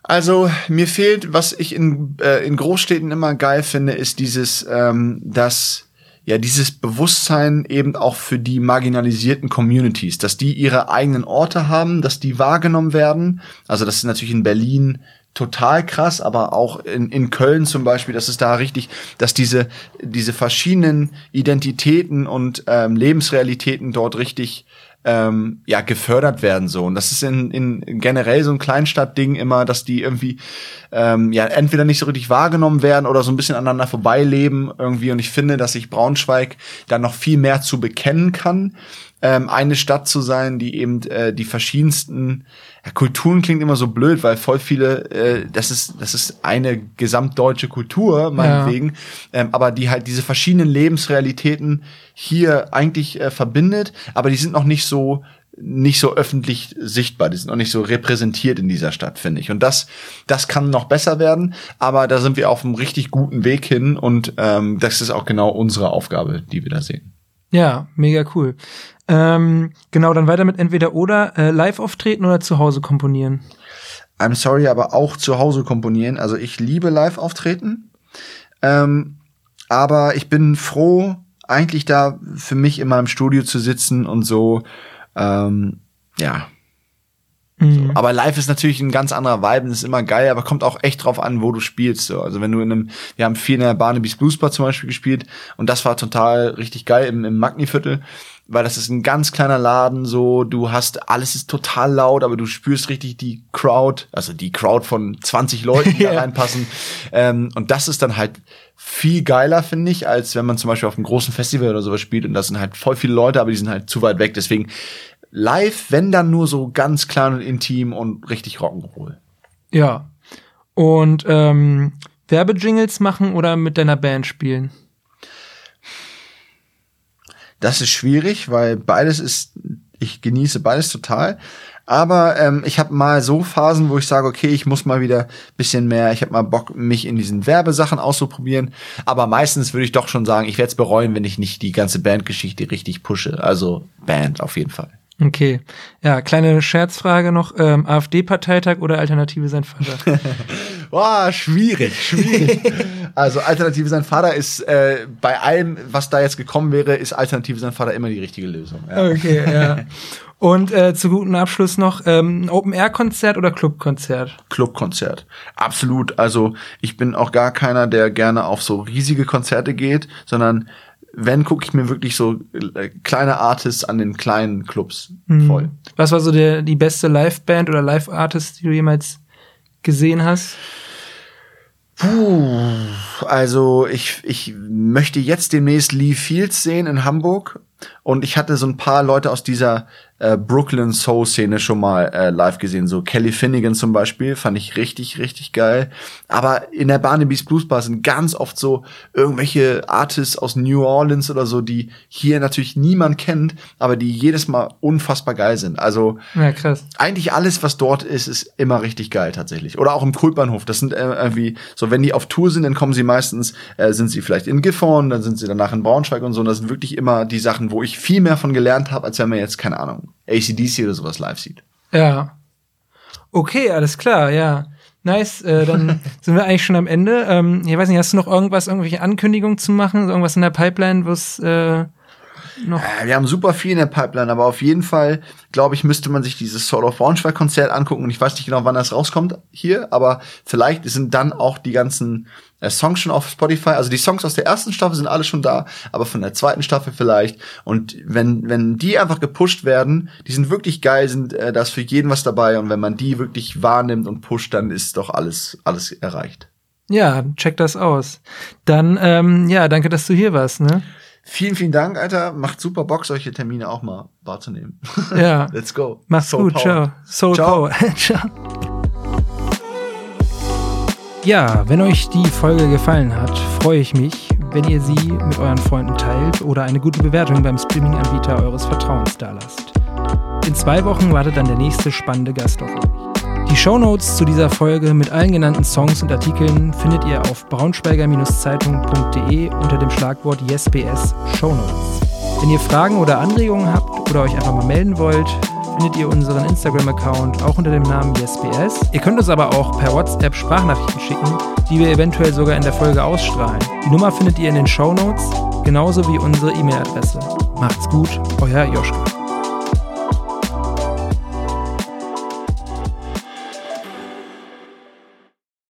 Also mir fehlt, was ich in, äh, in Großstädten immer geil finde, ist dieses, ähm, dass ja dieses Bewusstsein eben auch für die marginalisierten Communities, dass die ihre eigenen Orte haben, dass die wahrgenommen werden. Also das ist natürlich in Berlin total krass, aber auch in, in Köln zum Beispiel, dass es da richtig, dass diese, diese verschiedenen Identitäten und ähm, Lebensrealitäten dort richtig ähm, ja gefördert werden so und das ist in, in generell so ein Kleinstadtding immer, dass die irgendwie ähm, ja entweder nicht so richtig wahrgenommen werden oder so ein bisschen aneinander vorbeileben irgendwie und ich finde, dass sich Braunschweig da noch viel mehr zu bekennen kann, ähm, eine Stadt zu sein, die eben äh, die verschiedensten ja, Kulturen klingt immer so blöd, weil voll viele, äh, das ist das ist eine gesamtdeutsche Kultur meinetwegen, ja. ähm, aber die halt diese verschiedenen Lebensrealitäten hier eigentlich äh, verbindet, aber die sind noch nicht so nicht so öffentlich sichtbar, die sind noch nicht so repräsentiert in dieser Stadt, finde ich. Und das, das kann noch besser werden, aber da sind wir auf einem richtig guten Weg hin und ähm, das ist auch genau unsere Aufgabe, die wir da sehen. Ja, mega cool. Ähm, genau, dann weiter mit entweder oder äh, live auftreten oder zu Hause komponieren. I'm sorry, aber auch zu Hause komponieren. Also ich liebe live auftreten. Ähm, aber ich bin froh, eigentlich da für mich in meinem Studio zu sitzen und so, ähm, ja. Mhm. So. Aber live ist natürlich ein ganz anderer Vibe, das ist immer geil, aber kommt auch echt drauf an, wo du spielst. So. Also wenn du in einem, wir haben viel in der Barnaby's Blues Bar zum Beispiel gespielt und das war total richtig geil im, im Magni-Viertel weil das ist ein ganz kleiner Laden, so, du hast, alles ist total laut, aber du spürst richtig die Crowd, also die Crowd von 20 Leuten, die da reinpassen. Ähm, und das ist dann halt viel geiler, finde ich, als wenn man zum Beispiel auf einem großen Festival oder sowas spielt und das sind halt voll viele Leute, aber die sind halt zu weit weg. Deswegen live, wenn dann nur so ganz klein und intim und richtig Rock'n'Roll. Ja. Und ähm, Werbejingles machen oder mit deiner Band spielen? Das ist schwierig, weil beides ist, ich genieße beides total. Aber ähm, ich habe mal so Phasen, wo ich sage, okay, ich muss mal wieder bisschen mehr, ich habe mal Bock, mich in diesen Werbesachen auszuprobieren. Aber meistens würde ich doch schon sagen, ich werde es bereuen, wenn ich nicht die ganze Bandgeschichte richtig pushe. Also Band auf jeden Fall. Okay. Ja, kleine Scherzfrage noch. Ähm, AfD-Parteitag oder Alternative sein Vater? Boah, schwierig, schwierig. also Alternative sein Vater ist äh, bei allem, was da jetzt gekommen wäre, ist Alternative sein Vater immer die richtige Lösung. Ja. Okay, ja. Und äh, zu guten Abschluss noch ähm, Open-Air-Konzert oder Club-Konzert? Club-Konzert. Absolut. Also ich bin auch gar keiner, der gerne auf so riesige Konzerte geht, sondern wenn, gucke ich mir wirklich so äh, kleine Artists an den kleinen Clubs mhm. voll. Was war so der, die beste Live-Band oder Live-Artist, die du jemals gesehen hast? Puh, also ich, ich möchte jetzt demnächst Lee Fields sehen in Hamburg. Und ich hatte so ein paar Leute aus dieser äh, Brooklyn Soul Szene schon mal äh, live gesehen. So Kelly Finnegan zum Beispiel fand ich richtig, richtig geil. Aber in der Barnaby's Blues Bar sind ganz oft so irgendwelche Artists aus New Orleans oder so, die hier natürlich niemand kennt, aber die jedes Mal unfassbar geil sind. Also ja, krass. eigentlich alles, was dort ist, ist immer richtig geil tatsächlich. Oder auch im Kultbahnhof. Das sind äh, irgendwie so, wenn die auf Tour sind, dann kommen sie meistens, äh, sind sie vielleicht in Gifhorn, dann sind sie danach in Braunschweig und so. Und das sind wirklich immer die Sachen, wo ich viel mehr von gelernt habe, als wenn man jetzt, keine Ahnung, ACDC oder sowas live sieht. Ja. Okay, alles klar, ja. Nice, äh, dann sind wir eigentlich schon am Ende. Ähm, ich weiß nicht, hast du noch irgendwas, irgendwelche Ankündigungen zu machen? Irgendwas in der Pipeline, was äh, noch? Äh, wir haben super viel in der Pipeline, aber auf jeden Fall, glaube ich, müsste man sich dieses Soul of Braunschweig Konzert angucken und ich weiß nicht genau, wann das rauskommt hier, aber vielleicht sind dann auch die ganzen Songs schon auf Spotify. Also die Songs aus der ersten Staffel sind alle schon da, aber von der zweiten Staffel vielleicht. Und wenn, wenn die einfach gepusht werden, die sind wirklich geil, sind äh, da ist für jeden was dabei. Und wenn man die wirklich wahrnimmt und pusht, dann ist doch alles, alles erreicht. Ja, check das aus. Dann, ähm, ja, danke, dass du hier warst, ne? Vielen, vielen Dank, Alter. Macht super Bock, solche Termine auch mal wahrzunehmen. Ja. Let's go. Mach's Soul gut. Power. Ciao. Soul Ciao. Power. Ciao. Ja, wenn euch die Folge gefallen hat, freue ich mich, wenn ihr sie mit euren Freunden teilt oder eine gute Bewertung beim Streaming-Anbieter eures Vertrauens dalasst. In zwei Wochen wartet dann der nächste spannende Gast auf euch. Die Shownotes zu dieser Folge mit allen genannten Songs und Artikeln findet ihr auf braunschweiger-zeitung.de unter dem Schlagwort YesBS Shownotes. Wenn ihr Fragen oder Anregungen habt oder euch einfach mal melden wollt, findet ihr unseren Instagram-Account auch unter dem Namen YesBS. Ihr könnt uns aber auch per WhatsApp Sprachnachrichten schicken, die wir eventuell sogar in der Folge ausstrahlen. Die Nummer findet ihr in den Show Notes, genauso wie unsere E-Mail-Adresse. Macht's gut, euer Joschka.